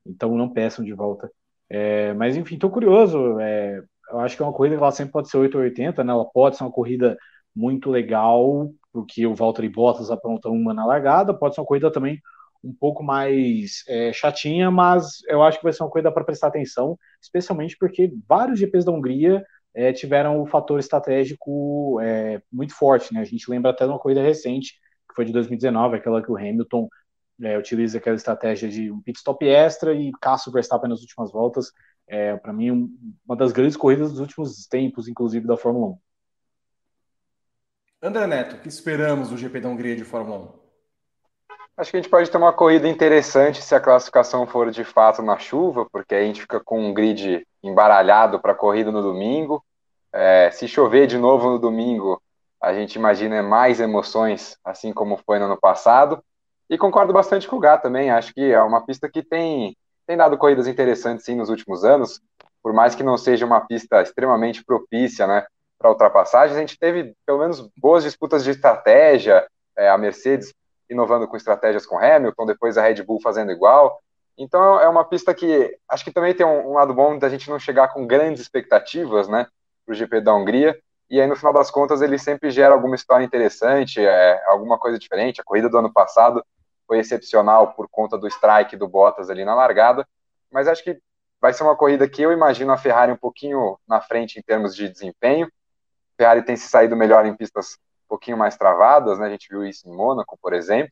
então não peçam de volta. É, mas enfim, tô curioso. É, eu acho que é uma corrida que ela sempre pode ser 8 ou 80, né? Ela pode ser uma corrida muito legal, porque o Valtteri Bottas apronta uma na largada, pode ser uma corrida também um pouco mais é, chatinha, mas eu acho que vai ser uma corrida para prestar atenção, especialmente porque vários GPs da Hungria é, tiveram o fator estratégico é, muito forte, né? A gente lembra até de uma corrida recente, que foi de 2019, aquela que o Hamilton é, utiliza aquela estratégia de um pit stop extra e caça o Verstappen nas últimas voltas. É, para mim, um, uma das grandes corridas dos últimos tempos, inclusive da Fórmula 1. André Neto, o que esperamos do GP da Hungria de Fórmula 1? Acho que a gente pode ter uma corrida interessante se a classificação for de fato na chuva, porque aí a gente fica com um grid embaralhado para a corrida no domingo. É, se chover de novo no domingo, a gente imagina mais emoções, assim como foi no ano passado. E concordo bastante com o Gá também. Acho que é uma pista que tem, tem dado corridas interessantes sim nos últimos anos, por mais que não seja uma pista extremamente propícia né, para ultrapassagens. A gente teve pelo menos boas disputas de estratégia. É, a Mercedes inovando com estratégias com Hamilton, depois a Red Bull fazendo igual. Então é uma pista que acho que também tem um, um lado bom da gente não chegar com grandes expectativas, né, para o GP da Hungria. E aí no final das contas ele sempre gera alguma história interessante, é, alguma coisa diferente. A corrida do ano passado foi excepcional por conta do strike do Bottas ali na largada, mas acho que vai ser uma corrida que eu imagino a Ferrari um pouquinho na frente em termos de desempenho. A Ferrari tem se saído melhor em pistas pouquinho mais travadas, né? A gente viu isso em Mônaco, por exemplo.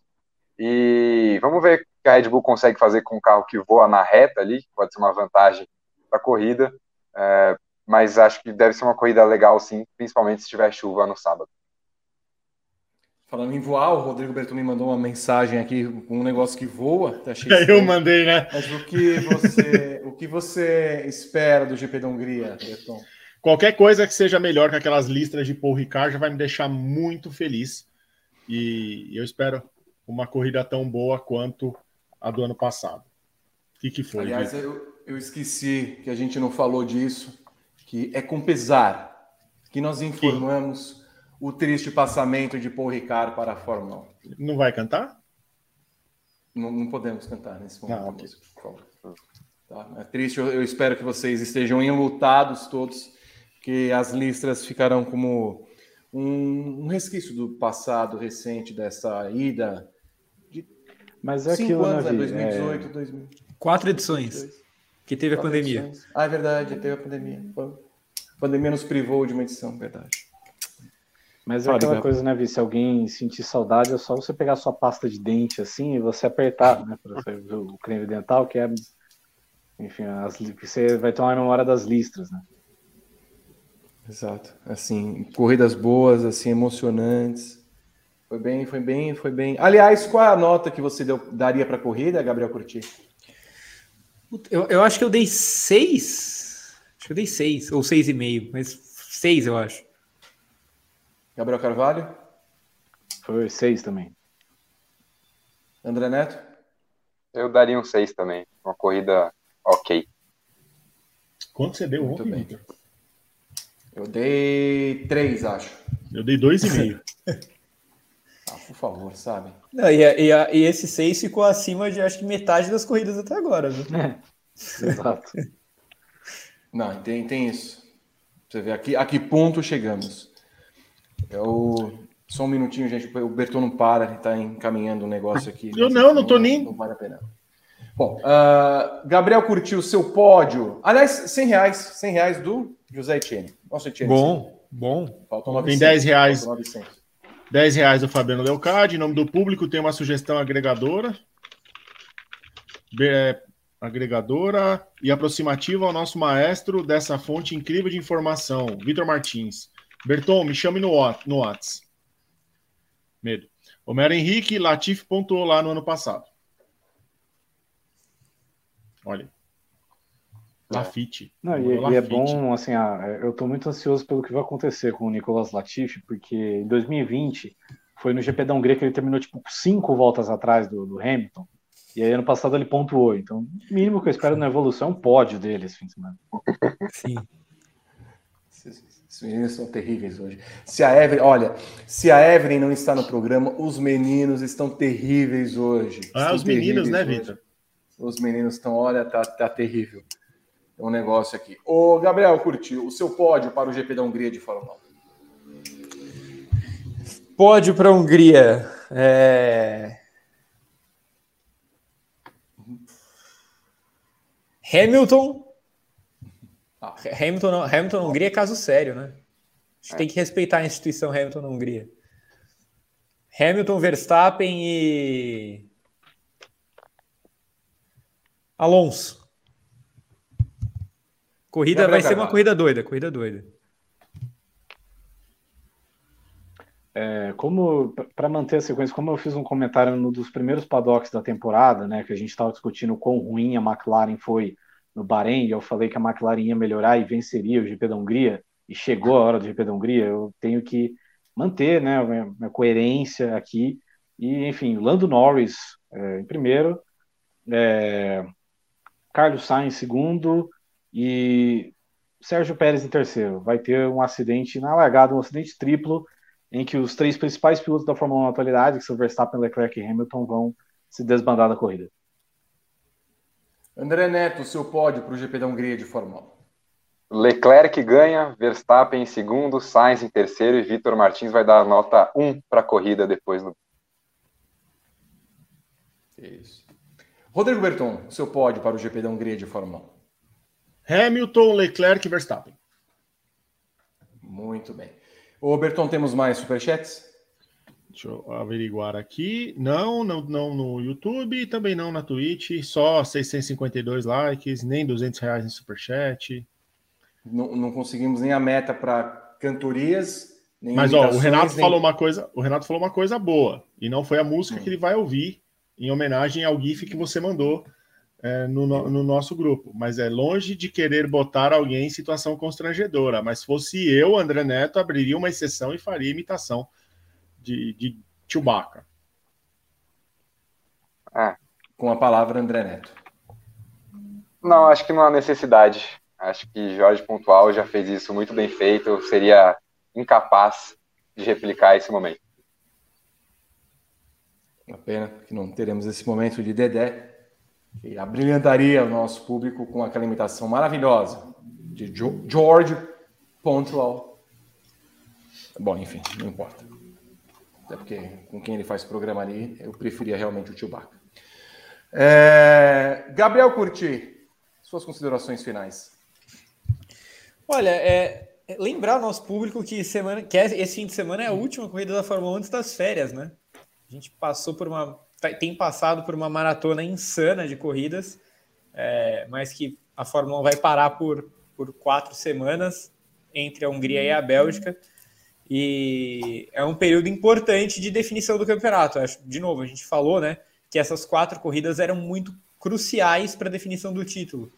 E vamos ver o que a Red Bull consegue fazer com um carro que voa na reta ali, pode ser uma vantagem para a corrida. É, mas acho que deve ser uma corrida legal, sim, principalmente se tiver chuva no sábado. Falando em voar, o Rodrigo Berton me mandou uma mensagem aqui com um negócio que voa. Tá Eu mandei, né? Mas o que você, o que você espera do GP da Hungria, Berton? Qualquer coisa que seja melhor que aquelas listras de Paul Ricard já vai me deixar muito feliz. E eu espero uma corrida tão boa quanto a do ano passado. O que, que foi? Aliás, eu, eu esqueci que a gente não falou disso, que é com pesar que nós informamos que? o triste passamento de Paul Ricard para a Fórmula 1. Não vai cantar? Não, não podemos cantar nesse momento. Não, tá? É triste, eu, eu espero que vocês estejam enlutados todos que as listras ficarão como um, um resquício do passado recente dessa ida. De Mas é cinco aquilo, anos, né, 2018, é... 2000. Quatro edições. Que teve Quatro a pandemia. Edições. Ah, é verdade, teve a pandemia. A pandemia nos privou de uma edição, verdade. Mas é aquela coisa, né, Vi? Se alguém sentir saudade, é só você pegar sua pasta de dente assim e você apertar, né? Para o creme dental, que é. Enfim, as, você vai ter uma memória das listras, né? Exato. Assim, corridas boas, assim, emocionantes. Foi bem, foi bem, foi bem. Aliás, qual é a nota que você deu, daria para a corrida, Gabriel Curti? Eu, eu acho que eu dei seis. Acho que eu dei seis, ou seis e meio, mas seis, eu acho. Gabriel Carvalho? Foi seis também. André Neto? Eu daria um seis também. Uma corrida ok. Quanto você deu Muito ontem, bem. Eu dei três, acho. Eu dei dois e meio. ah, por favor, sabe? Não, e, e, e, esse seis ficou acima de acho que metade das corridas até agora, viu? É. Exato. Não, tem, tem isso. Você vê aqui, a que ponto chegamos. Eu. Só um minutinho, gente. O Berton não para, ele está encaminhando um negócio aqui. Eu não, não estou nem. Não vale a pena. Bom, uh, Gabriel curtiu o seu pódio. Aliás, 100 reais, 100 reais do José Etienne. Nossa, Etienne. Bom, bom. Faltam 900. Tem 10 reais. 10 reais do Fabiano Leocard. Em nome do público, tem uma sugestão agregadora. É, agregadora e aproximativa ao nosso maestro dessa fonte incrível de informação, Vitor Martins. Berton, me chame no, no Whats. Medo. Homero Henrique, Latif pontuou lá no ano passado. Olha. Lafite. Não, e, e, é bom, assim, ah, eu estou muito ansioso pelo que vai acontecer com o Nicolas Latifi, porque em 2020 foi no GP da Hungria que ele terminou tipo cinco voltas atrás do, do Hamilton. E aí ano passado ele pontuou. Então, o mínimo que eu espero na evolução é um pódio dele esse fim de semana. Sim. Os meninos são terríveis hoje. Se a Evelyn, olha, se a Evelyn não está no programa, os meninos estão terríveis hoje. Ah, estão os meninos, né, Vitor? Os meninos estão, olha, tá, tá terrível. É um negócio aqui. Ô, Gabriel, curtiu o seu pódio para o GP da Hungria de Fórmula 1? Pódio para a Hungria. É... Hamilton. Ah. Hamilton, Hamilton na Hungria é caso sério, né? A gente é. tem que respeitar a instituição Hamilton na Hungria. Hamilton, Verstappen e Alonso. Corrida vai ser uma corrida doida, corrida doida. é, como para manter a sequência, como eu fiz um comentário no dos primeiros paddocks da temporada, né, que a gente estava discutindo quão ruim a McLaren foi no Bahrein, e eu falei que a McLaren ia melhorar e venceria o GP da Hungria, e chegou a hora do GP da Hungria, eu tenho que manter, né, a minha, minha coerência aqui, e enfim, Lando Norris é, em primeiro, é, Carlos Sainz em segundo e Sérgio Pérez em terceiro. Vai ter um acidente na largada, um acidente triplo em que os três principais pilotos da Fórmula 1 na atualidade, que são Verstappen, Leclerc e Hamilton, vão se desbandar da corrida. André Neto, seu pódio para o GP da Hungria de Fórmula 1. Leclerc ganha, Verstappen em segundo, Sainz em terceiro e Vitor Martins vai dar nota 1 para a corrida depois no. Isso. Rodrigo Berton, seu pódio para o GP da Hungria de Fórmula 1. Hamilton, Leclerc e Verstappen. Muito bem. Ô, Berton, temos mais superchats? Deixa eu averiguar aqui. Não, não, não no YouTube, também não na Twitch. Só 652 likes, nem 200 reais em superchat. Não, não conseguimos nem a meta para cantorias. Mas ó, o Renato nem... falou uma coisa. O Renato falou uma coisa boa e não foi a música hum. que ele vai ouvir em homenagem ao GIF que você mandou é, no, no, nosso grupo, mas é longe de querer botar alguém em situação constrangedora. Mas fosse eu, André Neto, abriria uma exceção e faria imitação de, de Chewbacca. Ah, com a palavra André Neto. Não, acho que não há necessidade. Acho que Jorge Pontual já fez isso muito bem feito. Eu seria incapaz de replicar esse momento. Uma pena que não teremos esse momento de Dedé, que abrilhantaria o nosso público com aquela imitação maravilhosa de George Pontual. Bom, enfim, não importa. Até porque com quem ele faz programa ali, eu preferia realmente o Chewbacca. É... Gabriel Curti, suas considerações finais. Olha, é, é lembrar ao nosso público que semana, que esse fim de semana é a última corrida da Fórmula 1 antes das férias, né? A gente passou por uma tem passado por uma maratona insana de corridas, é, mas que a Fórmula 1 vai parar por, por quatro semanas entre a Hungria e a Bélgica. E é um período importante de definição do campeonato. De novo, a gente falou né, que essas quatro corridas eram muito cruciais para a definição do título.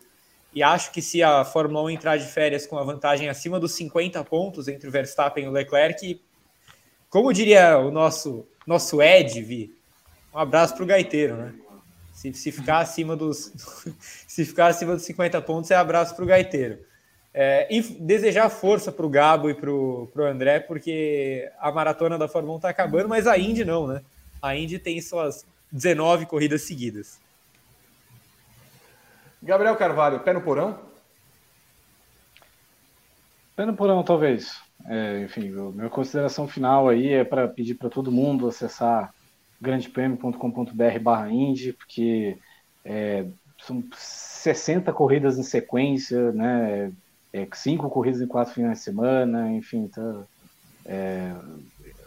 E acho que se a Fórmula 1 entrar de férias com a vantagem acima dos 50 pontos entre o Verstappen e o Leclerc, como diria o nosso, nosso Ed, Vi, um abraço para o gaiteiro, né? Se, se, ficar acima dos se ficar acima dos 50 pontos, é abraço para o gaiteiro. É, e desejar força para o Gabo e para o André, porque a maratona da Fórmula 1 está acabando, mas a Indy não, né? A Indy tem suas 19 corridas seguidas. Gabriel Carvalho, pé no porão? Pé no porão, talvez. É, enfim, minha consideração final aí é para pedir para todo mundo acessar grandepremio.com.br barra Indy, porque é, são 60 corridas em sequência, né? É, cinco corridas em quatro finais de semana, enfim, tá, é,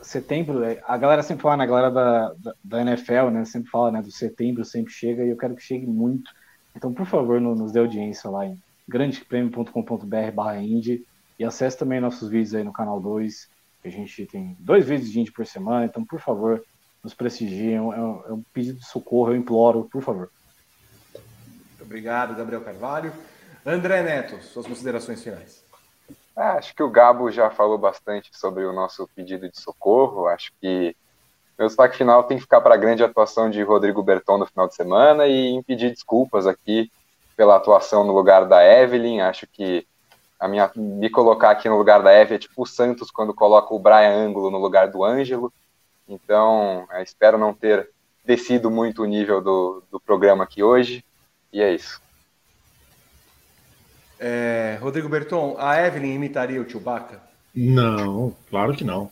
setembro, é, a galera sempre fala, né, a galera da, da, da, NFL, né, sempre fala, né, do setembro sempre chega, e eu quero que chegue muito, então, por favor, no, nos dê audiência lá em grandepremio.com.br barra Indy, e acesse também nossos vídeos aí no canal 2, a gente tem dois vídeos de Indy por semana, então, por favor, nos prestigiem. É um, é um pedido de socorro, eu imploro, por favor. Muito obrigado, Gabriel Carvalho. André Neto, suas considerações finais. Ah, acho que o Gabo já falou bastante sobre o nosso pedido de socorro. Acho que meu destaque final tem que ficar para a grande atuação de Rodrigo Berton no final de semana e pedir desculpas aqui pela atuação no lugar da Evelyn. Acho que a minha, me colocar aqui no lugar da Evelyn é tipo o Santos quando coloca o Brian Ângulo no lugar do Ângelo. Então, é, espero não ter descido muito o nível do, do programa aqui hoje. E é isso. É, Rodrigo Berton, a Evelyn imitaria o Chewbacca? Não, claro que não.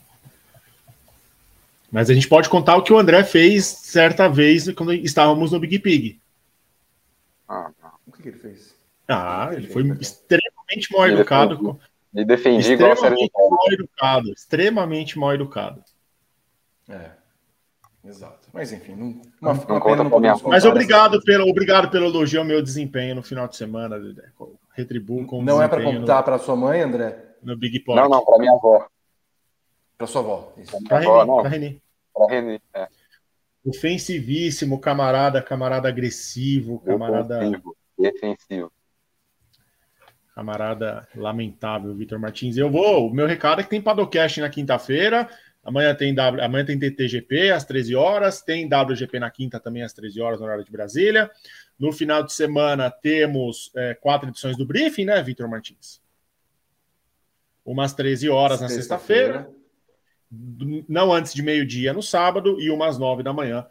Mas a gente pode contar o que o André fez certa vez quando estávamos no Big Pig. Ah, não. O que, que ele fez? Ah, ele, ele foi extremamente mal educado. Me defendi igual extremamente mal educado. Extremamente mal educado. É. Exato. Mas enfim, não, uma, não uma conta não minha Mas obrigado pelo, obrigado pelo elogio ao meu desempenho no final de semana. Retribuo com Não é para contar no... para sua mãe, André? No Big Pot. Não, não, para minha avó. Para sua avó. Para Reni. Para Reni. Reni é. Ofensivíssimo, camarada, camarada agressivo, camarada. Defensivo. Defensivo. Camarada lamentável, Vitor Martins. Eu vou. O meu recado é que tem Padocast na quinta-feira. Amanhã tem, w, amanhã tem TTGP às 13 horas. Tem WGP na quinta também às 13 horas, no horário de Brasília. No final de semana temos é, quatro edições do briefing, né, Vitor Martins? Umas 13 horas na sexta-feira. Não antes de meio-dia no sábado e umas 9 da manhã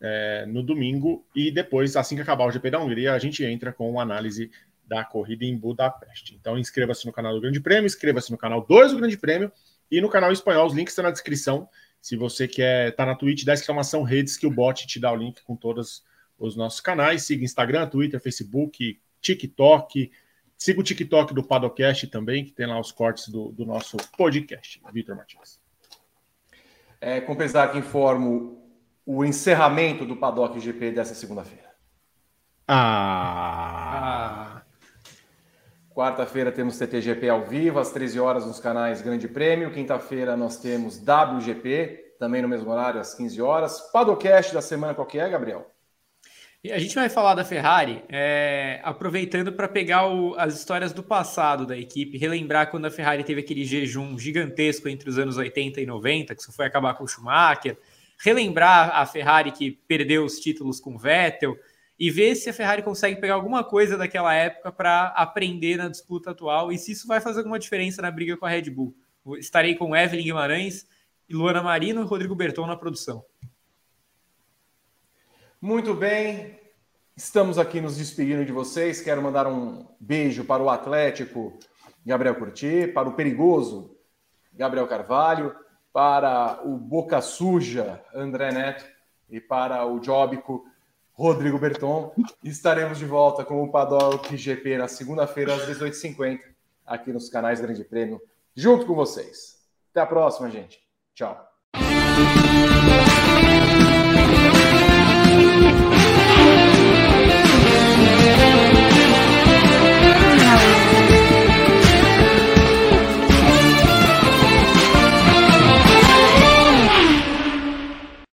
é, no domingo. E depois, assim que acabar o GP da Hungria, a gente entra com análise da corrida em Budapeste. Então inscreva-se no canal do Grande Prêmio, inscreva-se no canal 2 do Grande Prêmio e no canal espanhol. Os links estão na descrição. Se você quer estar tá na Twitch, dá exclamação redes que o bot te dá o link com todos os nossos canais. Siga Instagram, Twitter, Facebook, TikTok. Siga o TikTok do Padocast também, que tem lá os cortes do, do nosso podcast. Vitor Martins. É, com pesar que informo o encerramento do Paddock GP dessa segunda-feira. Ah. ah. Quarta-feira temos TTGP ao vivo, às 13 horas, nos canais Grande Prêmio. Quinta-feira nós temos WGP, também no mesmo horário, às 15 horas. Padocast da semana qual que é, Gabriel? A gente vai falar da Ferrari, é, aproveitando para pegar o, as histórias do passado da equipe, relembrar quando a Ferrari teve aquele jejum gigantesco entre os anos 80 e 90, que só foi acabar com o Schumacher, relembrar a Ferrari que perdeu os títulos com Vettel, e ver se a Ferrari consegue pegar alguma coisa daquela época para aprender na disputa atual e se isso vai fazer alguma diferença na briga com a Red Bull. Estarei com Evelyn Guimarães Luana Marino e Rodrigo Berton na produção. Muito bem, estamos aqui nos despedindo de vocês. Quero mandar um beijo para o Atlético Gabriel Curti, para o Perigoso Gabriel Carvalho, para o Boca Suja André Neto e para o Jóbico Rodrigo Berton. Estaremos de volta com o Paddock GP na segunda-feira, às 18h50, aqui nos canais Grande Prêmio, junto com vocês. Até a próxima, gente. Tchau.